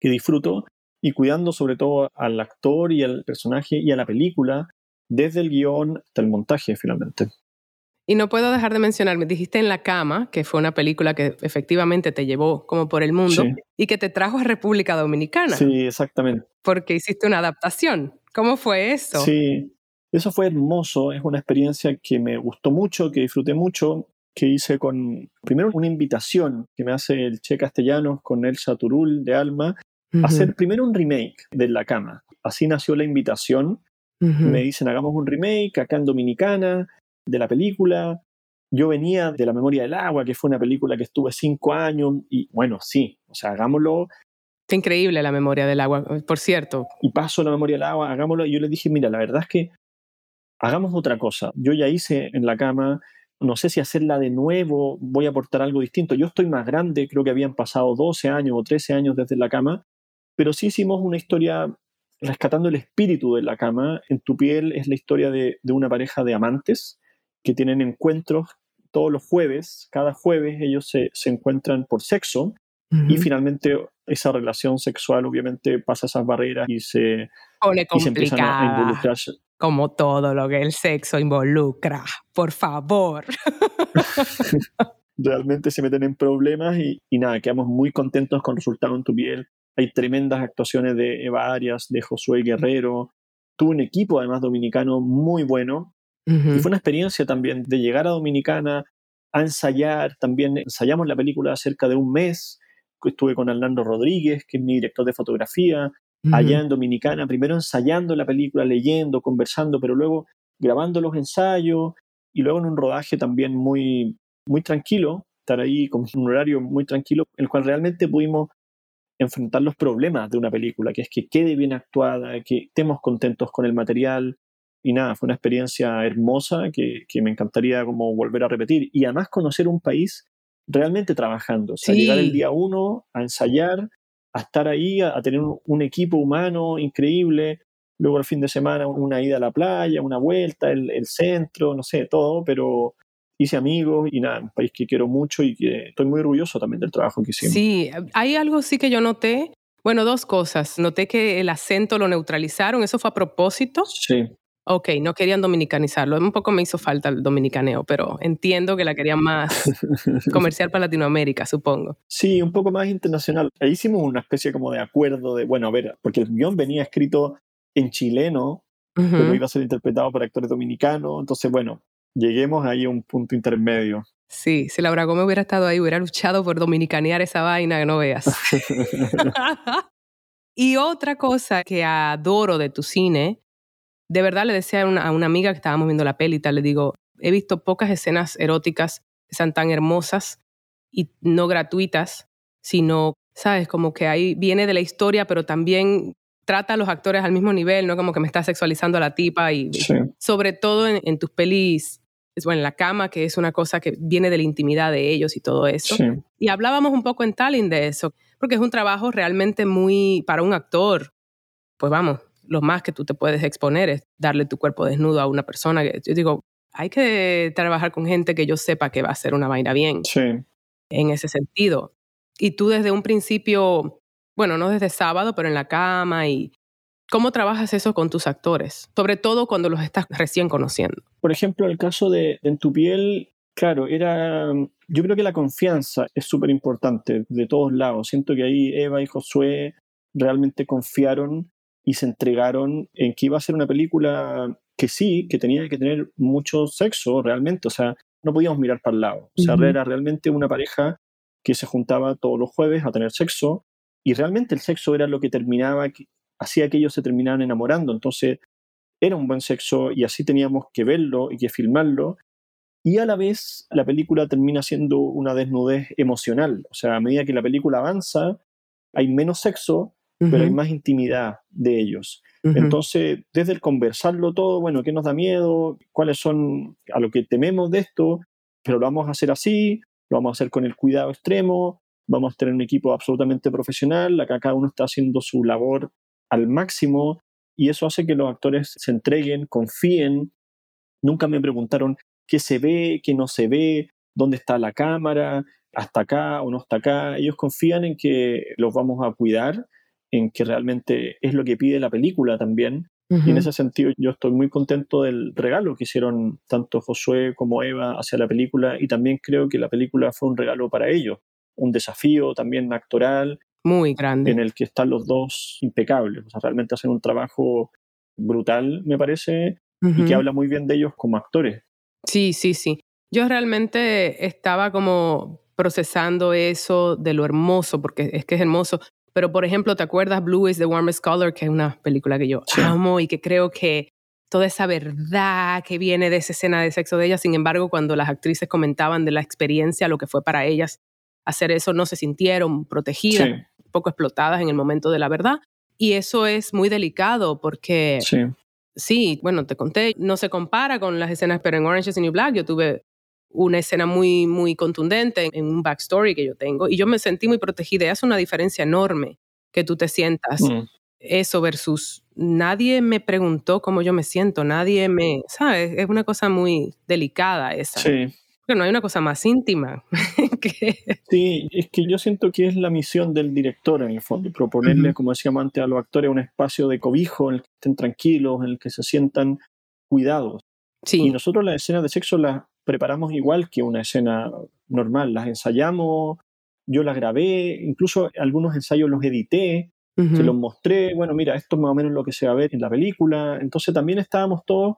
que disfruto y cuidando sobre todo al actor y al personaje y a la película desde el guion hasta el montaje finalmente. Y no puedo dejar de mencionar, me dijiste En la cama, que fue una película que efectivamente te llevó como por el mundo y que te trajo a República Dominicana. Sí, exactamente. Porque hiciste una adaptación. ¿Cómo fue eso? Sí, eso fue hermoso, es una experiencia que me gustó mucho, que disfruté mucho, que hice con, primero una invitación que me hace el Che Castellanos con Elsa Turul de Alma, a hacer primero un remake de La Cama. Así nació la invitación. Me dicen, hagamos un remake acá en Dominicana de la película. Yo venía de La Memoria del Agua, que fue una película que estuve cinco años, y bueno, sí, o sea, hagámoslo. Qué increíble La Memoria del Agua, por cierto. Y paso La Memoria del Agua, hagámoslo. Y yo le dije, mira, la verdad es que hagamos otra cosa. Yo ya hice en la cama, no sé si hacerla de nuevo, voy a aportar algo distinto. Yo estoy más grande, creo que habían pasado 12 años o 13 años desde la cama, pero sí hicimos una historia rescatando el espíritu de la cama. En tu piel es la historia de, de una pareja de amantes que tienen encuentros todos los jueves, cada jueves ellos se, se encuentran por sexo y finalmente esa relación sexual obviamente pasa esas barreras y se, y se empiezan a, involucrarse. Como todo lo que el sexo involucra, por favor. <laughs> Realmente se meten en problemas y, y, nada, quedamos muy contentos con el resultado en tu piel. Hay tremendas actuaciones de Eva Arias, de Josué Guerrero. Tuvo un equipo además dominicano muy bueno y fue una experiencia también de llegar a Dominicana a ensayar. También ensayamos la película cerca de un mes. Estuve con Hernando Rodríguez, que es mi director de fotografía, allá en Dominicana, primero ensayando la película, leyendo, conversando, pero luego grabando los ensayos y luego en un rodaje también muy, muy tranquilo, estar ahí con <laughs> un horario muy tranquilo, en el cual realmente pudimos enfrentar los problemas de una película, que es que quede bien actuada, que estemos contentos con el material, y nada, fue una experiencia hermosa que, que, me encantaría como volver a repetir. Y además conocer un país realmente trabajando. O sea, llegar el día uno a ensayar, a estar ahí, a, tener un, equipo humano increíble. Luego el fin de semana una ida a la playa, una vuelta, el, el centro, no sé, todo, pero hice amigos y nada, un país que quiero mucho y que estoy muy orgulloso también del trabajo que hicimos. Sí, hay algo sí que yo noté. Bueno, dos cosas. Noté que el acento lo neutralizaron, ¿eso fue a propósito? Sí. Ok, no querían dominicanizarlo. Un poco me hizo falta el dominicaneo, pero entiendo que la querían más <laughs> comercial para Latinoamérica, supongo. Sí, un poco más internacional. Ahí hicimos una especie como de acuerdo de, bueno, a ver, porque el guion venía escrito en chileno, pero iba a ser interpretado por actores dominicanos. Entonces, bueno, lleguemos ahí a un punto intermedio. Sí, si Laura Gómez hubiera estado ahí, hubiera luchado por dominicanear esa vaina que no veas. <laughs> <laughs> y otra cosa que adoro de tu cine de verdad le decía a una, amiga que estábamos viendo la peli y tal, le digo, he visto pocas escenas eróticas que sean tan hermosas y no gratuitas, sino, sabes, como que ahí viene de la historia, pero también trata a los actores al mismo nivel, no como que me está sexualizando a la tipa y, sobre todo en, tus pelis, bueno, en la cama, que es una cosa que viene de la intimidad de ellos y todo eso. Y hablábamos un poco en Tallinn de eso, porque es un trabajo realmente muy para un actor. Pues vamos, lo más que tú te puedes exponer es darle tu cuerpo desnudo a una persona. Que, yo digo, hay que trabajar con gente que yo sepa que va a hacer una vaina bien. Sí. En ese sentido. Y tú desde un principio, bueno, no desde sábado, pero en la cama y ¿Cómo trabajas eso con tus actores? Sobre todo cuando los estás recién conociendo. Por ejemplo, el caso de, En tu piel, claro, era. Yo creo que la confianza es súper importante de todos lados. Siento que ahí Eva y Josué realmente confiaron y se entregaron en que iba a ser una película que sí, que tenía que tener mucho sexo realmente, o sea, no podíamos mirar para el lado. O sea, era realmente una pareja que se juntaba todos los jueves a tener sexo y realmente el sexo era lo que terminaba, que hacía que ellos se terminaran enamorando. Entonces, era un buen sexo y así teníamos que verlo y que filmarlo. y a la vez la película termina siendo una desnudez emocional. O sea, a medida que la película avanza, hay menos sexo, pero hay más intimidad de ellos. Entonces, desde el conversarlo todo, bueno, ¿qué nos da miedo? ¿Cuáles son a lo que tememos de esto? Pero lo vamos a hacer así, lo vamos a hacer con el cuidado extremo, vamos a tener un equipo absolutamente profesional, acá cada uno está haciendo su labor al máximo y eso hace que los actores se entreguen, confíen. Nunca me preguntaron qué se ve, qué no se ve, dónde está la cámara, hasta acá o no está acá. Ellos confían en que los vamos a cuidar, en que realmente es lo que pide la película también. Y en ese sentido yo estoy muy contento del regalo que hicieron tanto Josué como Eva hacia la película y también creo que la película fue un regalo para ellos, un desafío también actoral. Muy grande. En el que están los dos impecables, o sea, realmente hacen un trabajo brutal, me parece, y que habla muy bien de ellos como actores. Sí, sí, sí. Yo realmente estaba como procesando eso de lo hermoso, porque es que es hermoso. Pero, por ejemplo, ¿te acuerdas Blue is the Warmest Color? Que es una película que yo amo y que creo que toda esa verdad que viene de esa escena de sexo de ella, sin embargo, cuando las actrices comentaban de la experiencia, lo que fue para ellas hacer eso, no se sintieron protegidas, un poco explotadas en el momento de la verdad. Y eso es muy delicado porque Sí, bueno, te conté, no se compara con las escenas, pero en Orange is the New Black yo tuve una escena muy, muy contundente en un backstory que yo tengo y yo me sentí muy protegida. Y hace una diferencia enorme que tú te sientas mm. eso versus nadie me preguntó cómo yo me siento, nadie me, ¿sabes? Es una cosa muy delicada esa. Sí. Pero no hay una cosa más íntima. <laughs> que... Sí, es que yo siento que es la misión del director en el fondo, proponerle, como decíamos antes, a los actores un espacio de cobijo en el que estén tranquilos, en el que se sientan cuidados. Sí. Y nosotros las escenas de sexo las preparamos igual que una escena normal, las ensayamos, yo las grabé, incluso algunos ensayos los edité, se los mostré, bueno, mira, esto es más o menos lo que se va a ver en la película, entonces también estábamos todos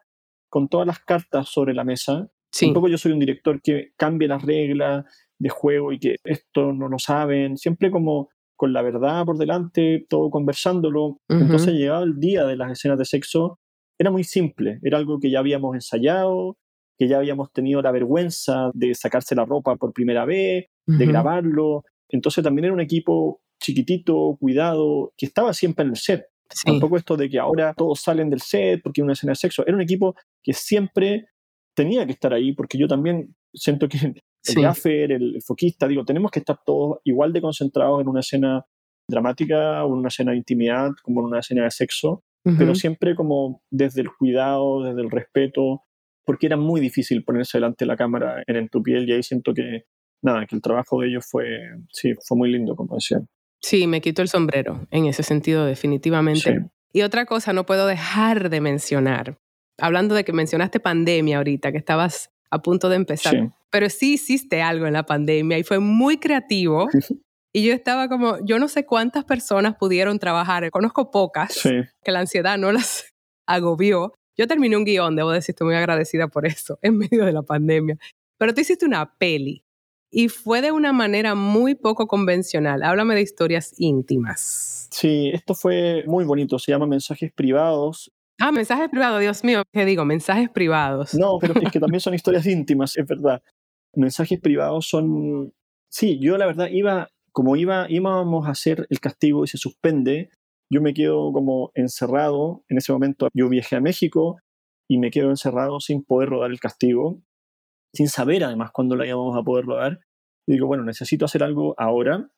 con todas las cartas sobre la mesa. Un poco yo soy un director que cambia las reglas de juego y que esto no lo saben, siempre como con la verdad por delante, todo conversándolo. Entonces llegaba el día de las escenas de sexo, era muy simple, era algo que ya habíamos ensayado, que ya habíamos tenido la vergüenza de sacarse la ropa por primera vez, de grabarlo. Entonces también era un equipo chiquitito, cuidado, que estaba siempre en el set. Tampoco esto de que ahora todos salen del set porque hay una escena de sexo. Era un equipo que siempre tenía que estar ahí porque yo también siento que el sí. gaffer, el, foquista, digo, tenemos que estar todos igual de concentrados en una escena dramática o en una escena de intimidad como en una escena de sexo, pero siempre como desde el cuidado, desde el respeto, porque era muy difícil ponerse delante de la cámara en, en tu piel y ahí siento que, nada, que el trabajo de ellos fue, sí, fue muy lindo, como decían. Sí, me quito el sombrero en ese sentido, definitivamente. Y otra cosa no puedo dejar de mencionar, hablando de que mencionaste pandemia ahorita, que estabas a punto de empezar, pero sí hiciste algo en la pandemia y fue muy creativo. <laughs> Y yo estaba como, yo no sé cuántas personas pudieron trabajar, conozco pocas, que la ansiedad no las agobió. Yo terminé un guion, debo decir, estoy muy agradecida por eso, <laughs> en medio de la pandemia. Pero tú hiciste una peli y fue de una manera muy poco convencional. Háblame de historias íntimas. Sí, esto fue muy bonito, se llama Mensajes Privados Ah, mensajes privados, Dios mío, ¿qué digo? Mensajes privados. No, pero es que <laughs> también son historias íntimas, es verdad. Mensajes privados son... Sí, yo la verdad iba, como iba, íbamos a hacer el castigo y se suspende, yo me quedo como encerrado. En ese momento yo viajé a México y me quedo encerrado sin poder rodar el castigo, sin saber además cuándo la íbamos a poder rodar. Y digo, bueno, necesito hacer algo ahora.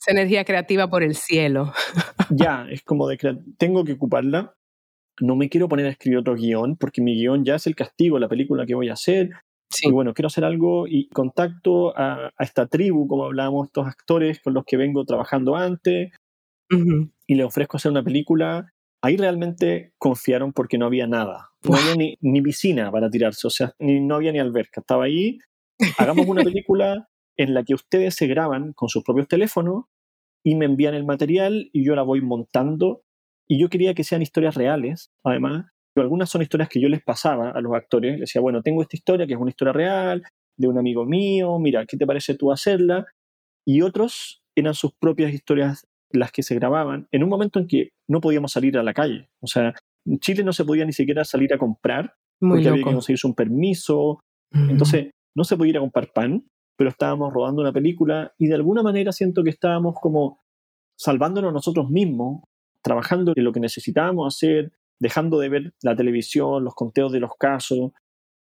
Esa energía creativa por el cielo. <laughs> ya, es como de tengo que ocuparla no me quiero poner a escribir otro guion porque mi guion ya es el castigo, la película que voy a hacer. Y bueno, quiero hacer algo y contacto a, esta tribu, como hablábamos, estos actores con los que vengo trabajando antes, y le ofrezco hacer una película. Ahí realmente confiaron porque no había nada. No había <laughs> ni, ni, piscina para tirarse, o sea, ni, no había ni alberca. Estaba ahí. Hagamos una película en la que ustedes se graban con sus propios teléfonos y me envían el material y yo la voy montando y yo quería que sean historias reales, además. Algunas son historias que yo les pasaba a los actores. Les decía, bueno, tengo esta historia que es una historia real, de un amigo mío, mira, ¿qué te parece tú hacerla? Y otros eran sus propias historias las que se grababan en un momento en que no podíamos salir a la calle. O sea, en Chile no se podía ni siquiera salir a comprar porque había que conseguirse un permiso. Entonces, no se podía ir a comprar pan, pero estábamos rodando una película y de alguna manera siento que estábamos como salvándonos nosotros mismos, trabajando en lo que necesitábamos hacer, dejando de ver la televisión, los conteos de los casos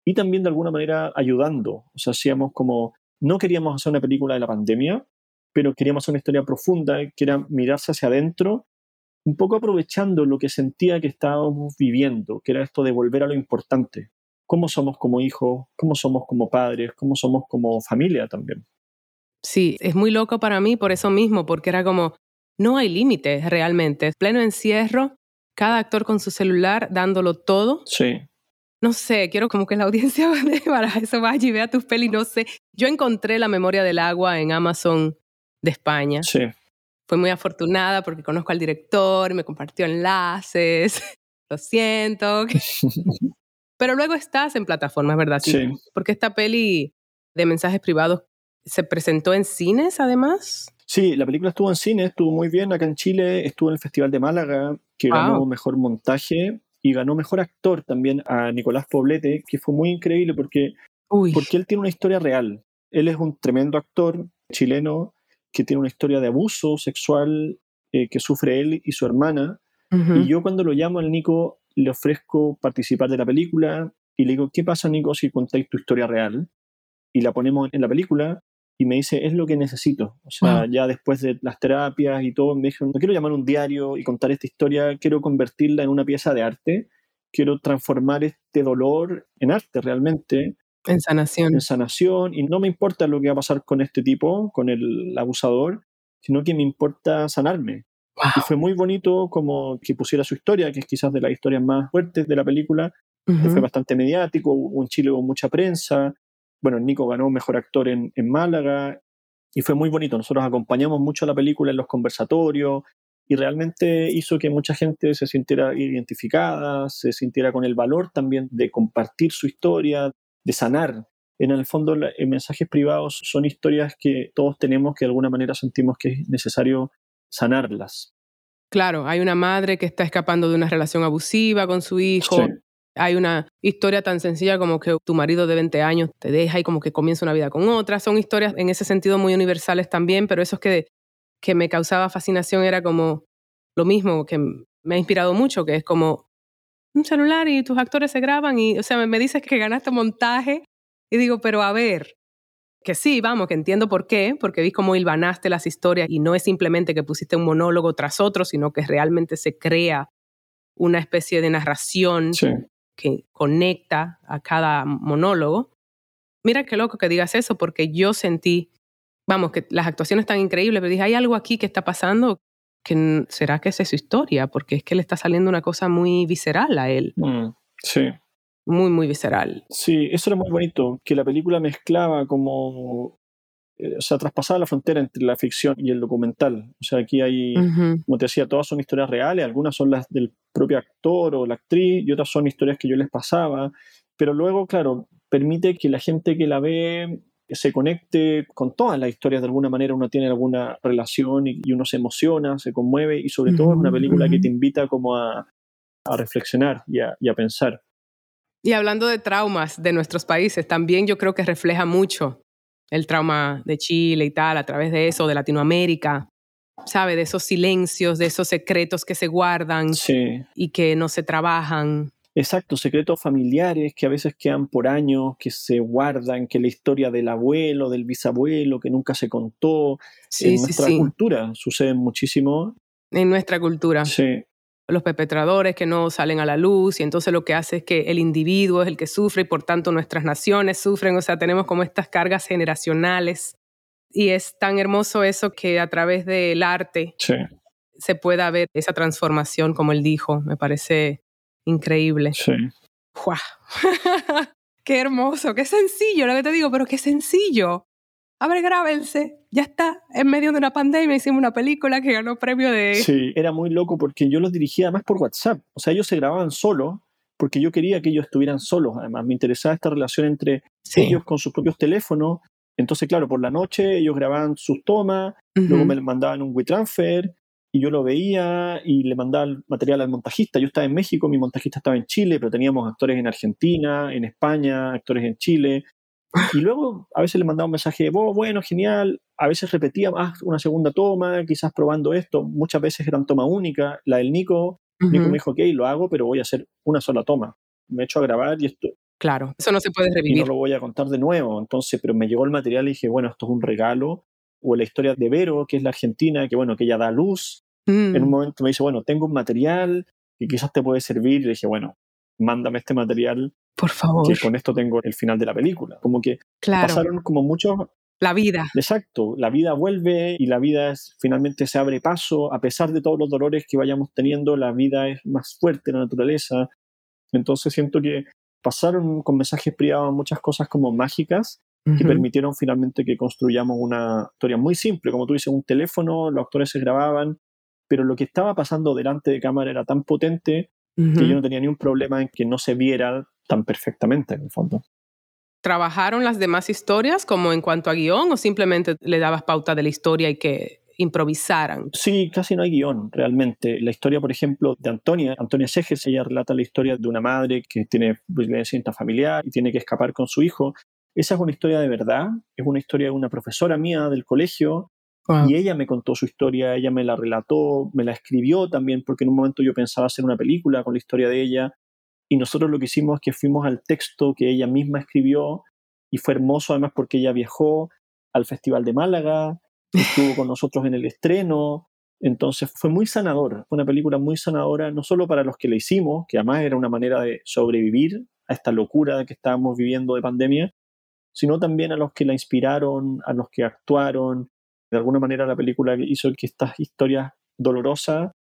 y también de alguna manera ayudando. O sea, hacíamos como, no queríamos hacer una película de la pandemia, pero queríamos hacer una historia profunda, que era mirarse hacia adentro, un poco aprovechando lo que sentía que estábamos viviendo, que era esto de volver a lo importante. Cómo somos como hijos, cómo somos como padres, cómo somos como familia también. Sí, es muy loco para mí por eso mismo, porque era como, no hay límites realmente. Pleno encierro, cada actor con su celular dándolo todo. Sí. No sé, quiero como que la <laughs> audiencia para eso vaya y vea tus pelis, no sé. Yo encontré La memoria del agua en Amazon de España. Sí. Fue muy afortunada porque conozco al director, me compartió enlaces. <laughs> Lo siento. <laughs> Pero luego estás en plataformas, ¿verdad? Sí. Porque esta peli de mensajes privados se presentó en cines, además. Sí, la película estuvo en cine, estuvo muy bien acá en Chile, estuvo en el Festival de Málaga, que ganó mejor montaje y ganó mejor actor también a Nicolás Poblete, que fue muy increíble porque, porque él tiene una historia real. Él es un tremendo actor chileno que tiene una historia de abuso sexual eh, que sufre él y su hermana. Y yo cuando lo llamo al Nico le ofrezco participar de la película y le digo, ¿qué pasa Nico si contáis tu historia real? Y la ponemos en la película y me dice, es lo que necesito. O sea, ya después de las terapias y todo, me dijo, no quiero llamar un diario y contar esta historia, quiero convertirla en una pieza de arte, quiero transformar este dolor en arte realmente. En sanación. En sanación, y no me importa lo que va a pasar con este tipo, con el abusador, sino que me importa sanarme. Y fue muy bonito como que pusiera su historia, que es quizás de las historias más fuertes de la película, fue bastante mediático, un Chile con mucha prensa, bueno, Nico ganó Mejor Actor en, Málaga y fue muy bonito. Nosotros acompañamos mucho a la película en los conversatorios y realmente hizo que mucha gente se sintiera identificada, se sintiera con el valor también de compartir su historia, de sanar. En el fondo, los mensajes privados son historias que todos tenemos que de alguna manera sentimos que es necesario sanarlas. Claro, hay una madre que está escapando de una relación abusiva con su hijo, hay una historia tan sencilla como que tu marido de 20 años te deja y como que comienza una vida con otra. Son historias en ese sentido muy universales también, pero eso es que, que me causaba fascinación era como lo mismo que me ha inspirado mucho, que es como un celular y tus actores se graban y, o sea, me dices que ganaste montaje y digo, pero a ver, que sí, vamos, que entiendo por qué, porque vi cómo hilvanaste las historias y no es simplemente que pusiste un monólogo tras otro, sino que realmente se crea una especie de narración sí que conecta a cada monólogo. Mira qué loco que digas eso, porque yo sentí, vamos, que las actuaciones están increíbles, pero dije, hay algo aquí que está pasando que será que esa es su historia, porque es que le está saliendo una cosa muy visceral a él. Mm, sí. Muy, muy visceral. Sí, eso era muy bonito, que la película mezclaba como eh, o sea, traspasaba la frontera entre la ficción y el documental. O sea, aquí hay, como te decía, todas son historias reales, algunas son las del propio actor o la actriz y otras son historias que yo les pasaba, pero luego, claro, permite que la gente que la ve se conecte con todas las historias de alguna manera, uno tiene alguna relación y, uno se emociona, se conmueve y sobre todo es una película que te invita como a, a reflexionar y a, y a pensar. Y hablando de traumas de nuestros países, también yo creo que refleja mucho el trauma de Chile y tal, a través de eso, de Latinoamérica, ¿sabe? De esos silencios, de esos secretos que se guardan y que no se trabajan. Exacto, secretos familiares que a veces quedan por años, que se guardan, que la historia del abuelo, del bisabuelo, que nunca se contó. en nuestra cultura sucede muchísimo. En nuestra cultura. Sí los perpetradores que no salen a la luz y entonces lo que hace es que el individuo es el que sufre y por tanto nuestras naciones sufren, o sea, tenemos como estas cargas generacionales y es tan hermoso eso que a través del arte se pueda ver esa transformación, como él dijo, me parece increíble. Sí. <laughs> qué hermoso, qué sencillo, lo que te digo, pero qué sencillo. A ver, grábense, ya está, en medio de una pandemia hicimos una película que ganó premio de... Sí, era muy loco porque yo los dirigía más por WhatsApp, o sea, ellos se grababan solos porque yo quería que ellos estuvieran solos, además me interesaba esta relación entre ellos con sus propios teléfonos, entonces claro, por la noche ellos grababan sus tomas, luego me mandaban un WeTransfer y yo lo veía y le mandaba el material al montajista. Yo estaba en México, mi montajista estaba en Chile, pero teníamos actores en Argentina, en España, actores en Chile, Y luego a veces le mandaba un mensaje de voz, bueno, genial. A veces repetía más una segunda toma, quizás probando esto. Muchas veces eran toma única. La del Nico, Nico me dijo, ok, lo hago, pero voy a hacer una sola toma. Me echo a grabar y esto. Claro, eso no se puede revivir. Y no lo voy a contar de nuevo. Entonces, pero me llegó el material y dije, bueno, esto es un regalo. O la historia de Vero, que es la argentina, que bueno, que ella da luz. En un mm. momento me dice, bueno, tengo un material que quizás te puede servir. Y le dije, bueno, mándame este material. Por favor. Que con esto tengo el final de la película. Como que pasaron como muchos... La vida. Exacto, la vida vuelve y la vida es, finalmente se abre paso, a pesar de todos los dolores que vayamos teniendo, la vida es más fuerte, la naturaleza. Entonces siento que pasaron con mensajes privados muchas cosas como mágicas que permitieron finalmente que construyamos una historia muy simple, como tú dices, un teléfono, los actores se grababan, pero lo que estaba pasando delante de cámara era tan potente que yo no tenía ni un problema en que no se viera tan perfectamente en el fondo. ¿Trabajaron las demás historias como en cuanto a guion o simplemente le dabas pauta de la historia y que improvisaran? Sí, casi no hay guion realmente. La historia, por ejemplo, de Antonia, Antonia Seges, ella relata la historia de una madre que tiene violencia familiar y tiene que escapar con su hijo. Esa es una historia de verdad, es una historia de una profesora mía del colegio y ella me contó su historia, ella me la relató, me la escribió también, porque en un momento yo pensaba hacer una película con la historia de ella. Y nosotros lo que hicimos es que fuimos al texto que ella misma escribió y fue hermoso además porque ella viajó al Festival de Málaga, estuvo con nosotros en el estreno. Entonces fue muy sanador, fue una película muy sanadora, no solo para los que la hicimos, que además era una manera de sobrevivir a esta locura que estábamos viviendo de pandemia, sino también a los que la inspiraron, a los que actuaron, de alguna manera la película hizo que estas historias dolorosas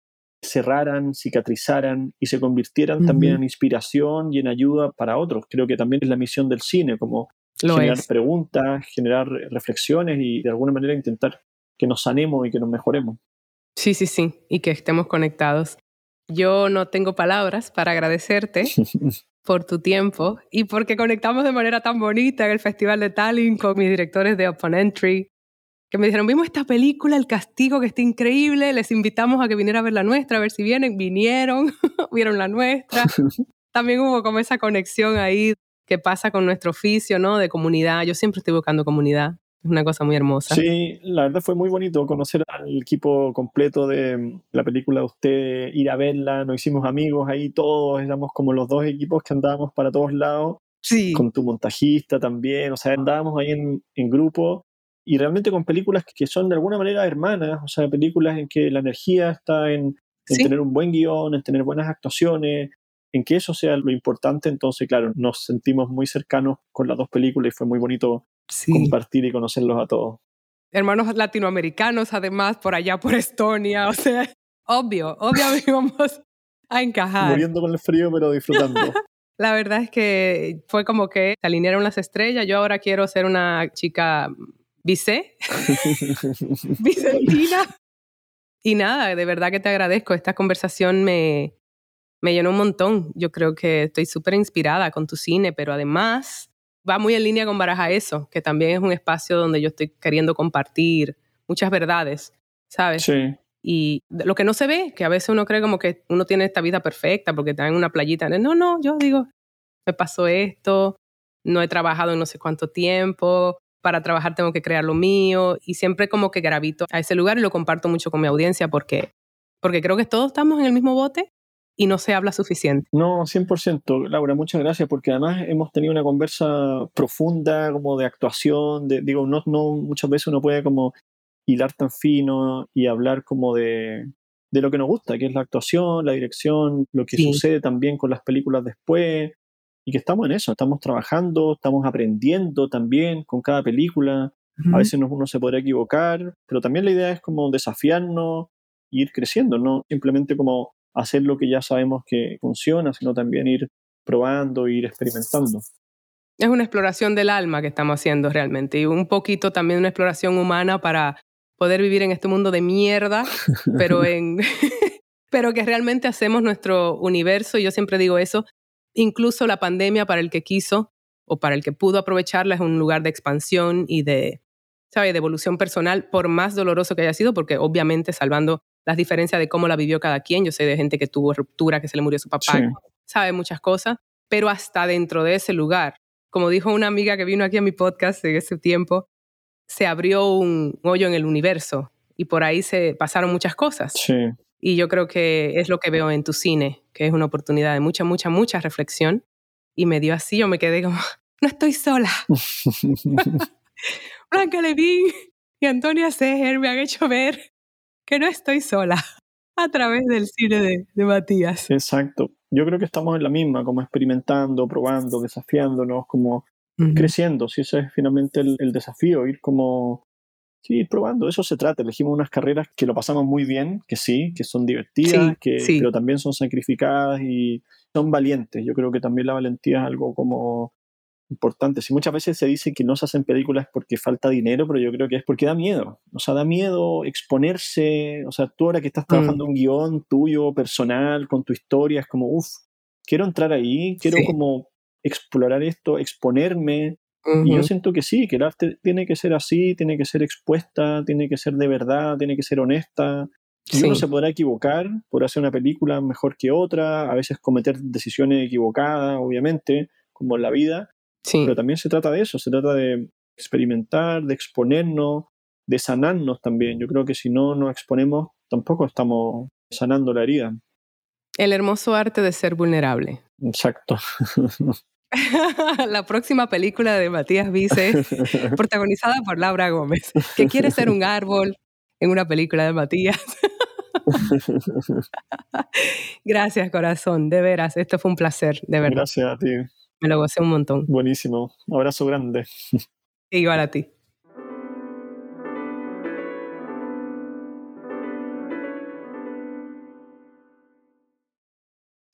cerraran, cicatrizaran y se convirtieran también en inspiración y en ayuda para otros. Creo que también es la misión del cine, como generar preguntas, generar reflexiones y de alguna manera intentar que nos sanemos y que nos mejoremos. Sí, sí, sí, y que estemos conectados. Yo no tengo palabras para agradecerte <laughs> por tu tiempo y porque conectamos de manera tan bonita en el Festival de Tallinn con mis directores de Open Entry que me dijeron, vimos esta película, El Castigo, que está increíble, les invitamos a que viniera a ver la nuestra, a ver si vienen, vinieron, <laughs> vieron la nuestra. <laughs> También hubo como esa conexión ahí que pasa con nuestro oficio, ¿no? De comunidad. Yo siempre estoy buscando comunidad. Una cosa muy hermosa. Sí, la verdad fue muy bonito conocer al equipo completo de la película de usted, ir a verla, nos hicimos amigos ahí todos, éramos como los dos equipos que andábamos para todos lados. Sí. Con tu montajista también, o sea, andábamos ahí en, en grupo y realmente con películas que son de alguna manera hermanas, o sea, películas en que la energía está en, tener un buen guion, en tener buenas actuaciones, en que eso sea lo importante. Entonces, claro, nos sentimos muy cercanos con las dos películas y fue muy bonito compartir y conocerlos a todos. Hermanos latinoamericanos, además, por allá, por Estonia, o sea, obvio, obvio íbamos <laughs> a encajar. Muriendo con el frío, pero disfrutando. <laughs> La verdad es que fue como que se alinearon las estrellas. Yo ahora quiero ser una chica Vicé, Vicentina. <laughs> Y nada, de verdad que te agradezco. Esta conversación me, me llenó un montón. Yo creo que estoy súper inspirada con tu cine, pero además va muy en línea con Baraja Eso, que también es un espacio donde yo estoy queriendo compartir muchas verdades, ¿sabes? Sí. Y lo que no se ve, que a veces uno cree como que uno tiene esta vida perfecta porque está en una playita. No, no, yo digo, me pasó esto, no he trabajado en no sé cuánto tiempo, para trabajar tengo que crear lo mío y siempre como que gravito a ese lugar y lo comparto mucho con mi audiencia porque, porque creo que todos estamos en el mismo bote y no se habla suficiente. No, 100%. Laura, muchas gracias porque además hemos tenido una conversa profunda como de actuación, de, digo, no, no muchas veces uno puede como hilar tan fino y hablar como de, de lo que nos gusta, que es la actuación, la dirección, lo que sucede también con las películas después, y que estamos en eso, estamos trabajando, estamos aprendiendo también con cada película. A veces uno se podrá equivocar, pero también la idea es como desafiarnos ir creciendo, no simplemente como hacer lo que ya sabemos que funciona, sino también ir probando, ir experimentando. Es una exploración del alma que estamos haciendo realmente y un poquito también una exploración humana para poder vivir en este mundo de mierda, <laughs> pero en <laughs> pero que realmente hacemos nuestro universo, y yo siempre digo eso, Incluso la pandemia para el que quiso o para el que pudo aprovecharla es un lugar de expansión y de, ¿sabe? de evolución personal, por más doloroso que haya sido, porque obviamente salvando las diferencias de cómo la vivió cada quien, yo sé de gente que tuvo ruptura, que se le murió su papá, sabe muchas cosas, pero hasta dentro de ese lugar como dijo una amiga que vino aquí a mi podcast en ese tiempo, se abrió un hoyo en el universo y por ahí se pasaron muchas cosas. Sí. Y yo creo que es lo que veo en tu cine, que es una oportunidad de mucha, mucha, mucha reflexión. Y me dio así, yo me quedé como, <laughs> no estoy sola. <laughs> <laughs> Blanca Levin y Antonia Seger me han hecho ver que no estoy sola <laughs> a través del cine de, de Matías. Exacto yo creo que estamos en la misma, como experimentando, probando, desafiándonos, como creciendo. Si ese es finalmente el, desafío, ir como, sí, ir probando. Eso se trata. Elegimos unas carreras que lo pasamos muy bien, que sí, que son divertidas, que, pero también son sacrificadas y son valientes. Yo creo que también la valentía es algo como importante. Si muchas veces se dice que no se hacen películas porque falta dinero, pero yo creo que es porque da miedo. O sea, da miedo exponerse. O sea, tú ahora que estás mm. trabajando un guion tuyo, personal, con tu historia, es como, uff, quiero entrar ahí, quiero como explorar esto, exponerme. Y yo siento que sí, que el arte tiene que ser así, tiene que ser expuesta, tiene que ser de verdad, tiene que ser honesta. Y uno se podrá equivocar, por hacer una película mejor que otra, a veces cometer decisiones equivocadas, obviamente, como en la vida, pero también se trata de eso, se trata de experimentar, de exponernos, de sanarnos también. Yo creo que si no nos exponemos, tampoco estamos sanando la herida. El hermoso arte de ser vulnerable. Exacto. <laughs> <laughs> la próxima película de Matías Vice, protagonizada por Laura Gómez, que quiere ser un árbol en una película de Matías. <laughs> Gracias, corazón, de veras, esto fue un placer, de verdad. Gracias a ti. Me lo gocé un montón. Buenísimo. Abrazo grande. Igual a ti.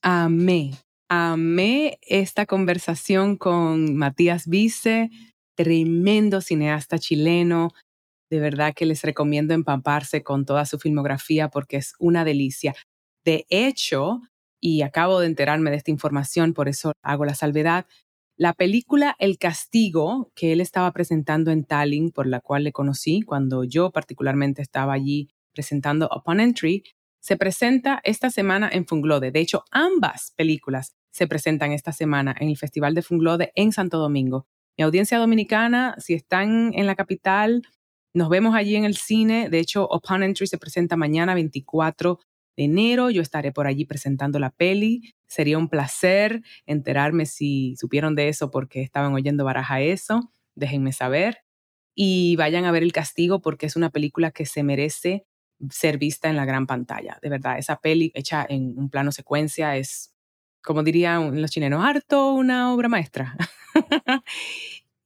Amé, amé esta conversación con Matías Vice, tremendo cineasta chileno. De verdad que les recomiendo empamparse con toda su filmografía porque es una delicia. De hecho, y acabo de enterarme de esta información, por eso hago la salvedad. La película El Castigo, que él estaba presentando en Tallinn, por la cual le conocí cuando yo particularmente estaba allí presentando Upon Entry, se presenta esta semana en Funglode. De hecho, ambas películas se presentan esta semana en el Festival de Funglode en Santo Domingo. Mi audiencia dominicana, si están en la capital, nos vemos allí en el cine. De hecho, Upon Entry se presenta mañana 24 de enero. Yo estaré por allí presentando la peli. Sería un placer enterarme si supieron de eso porque estaban oyendo Baraja eso. Déjenme saber. Y vayan a ver El Castigo porque es una película que se merece ser vista en la gran pantalla. De verdad, esa peli hecha en un plano secuencia es, como dirían los chilenos, harto una obra maestra. <laughs>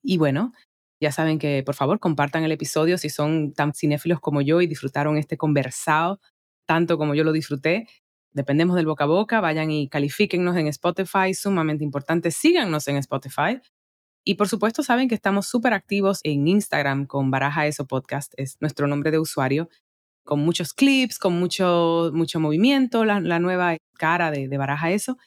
y bueno, ya saben que por favor compartan el episodio si son tan cinéfilos como yo y disfrutaron este conversado tanto como yo lo disfruté. Dependemos del boca a boca, vayan y califíquennos en Spotify, sumamente importante, síganos en Spotify. Y por supuesto saben que estamos súper activos en Instagram con Baraja Eso Podcast, es nuestro nombre de usuario, con muchos clips, con mucho, mucho movimiento, la, nueva cara de, de Baraja Eso.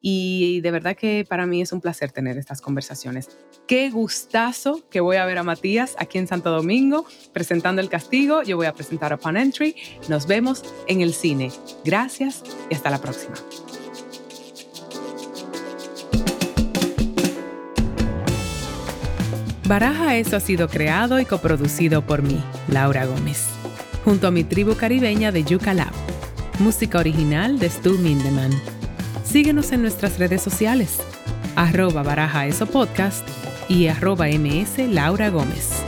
Y de verdad que para mí es un placer tener estas conversaciones. Qué gustazo que voy a ver a Matías aquí en Santo Domingo presentando El Castigo. Yo voy a presentar a Pan Entry. Nos vemos en el cine. Gracias y hasta la próxima. Baraja Eso ha sido creado y coproducido por mí, Laura Gómez, junto a mi tribu caribeña de Yuca Lab. Música original de Stu Mindeman. Síguenos en nuestras redes sociales, arroba baraja eso podcast y arroba ms Laura Gómez.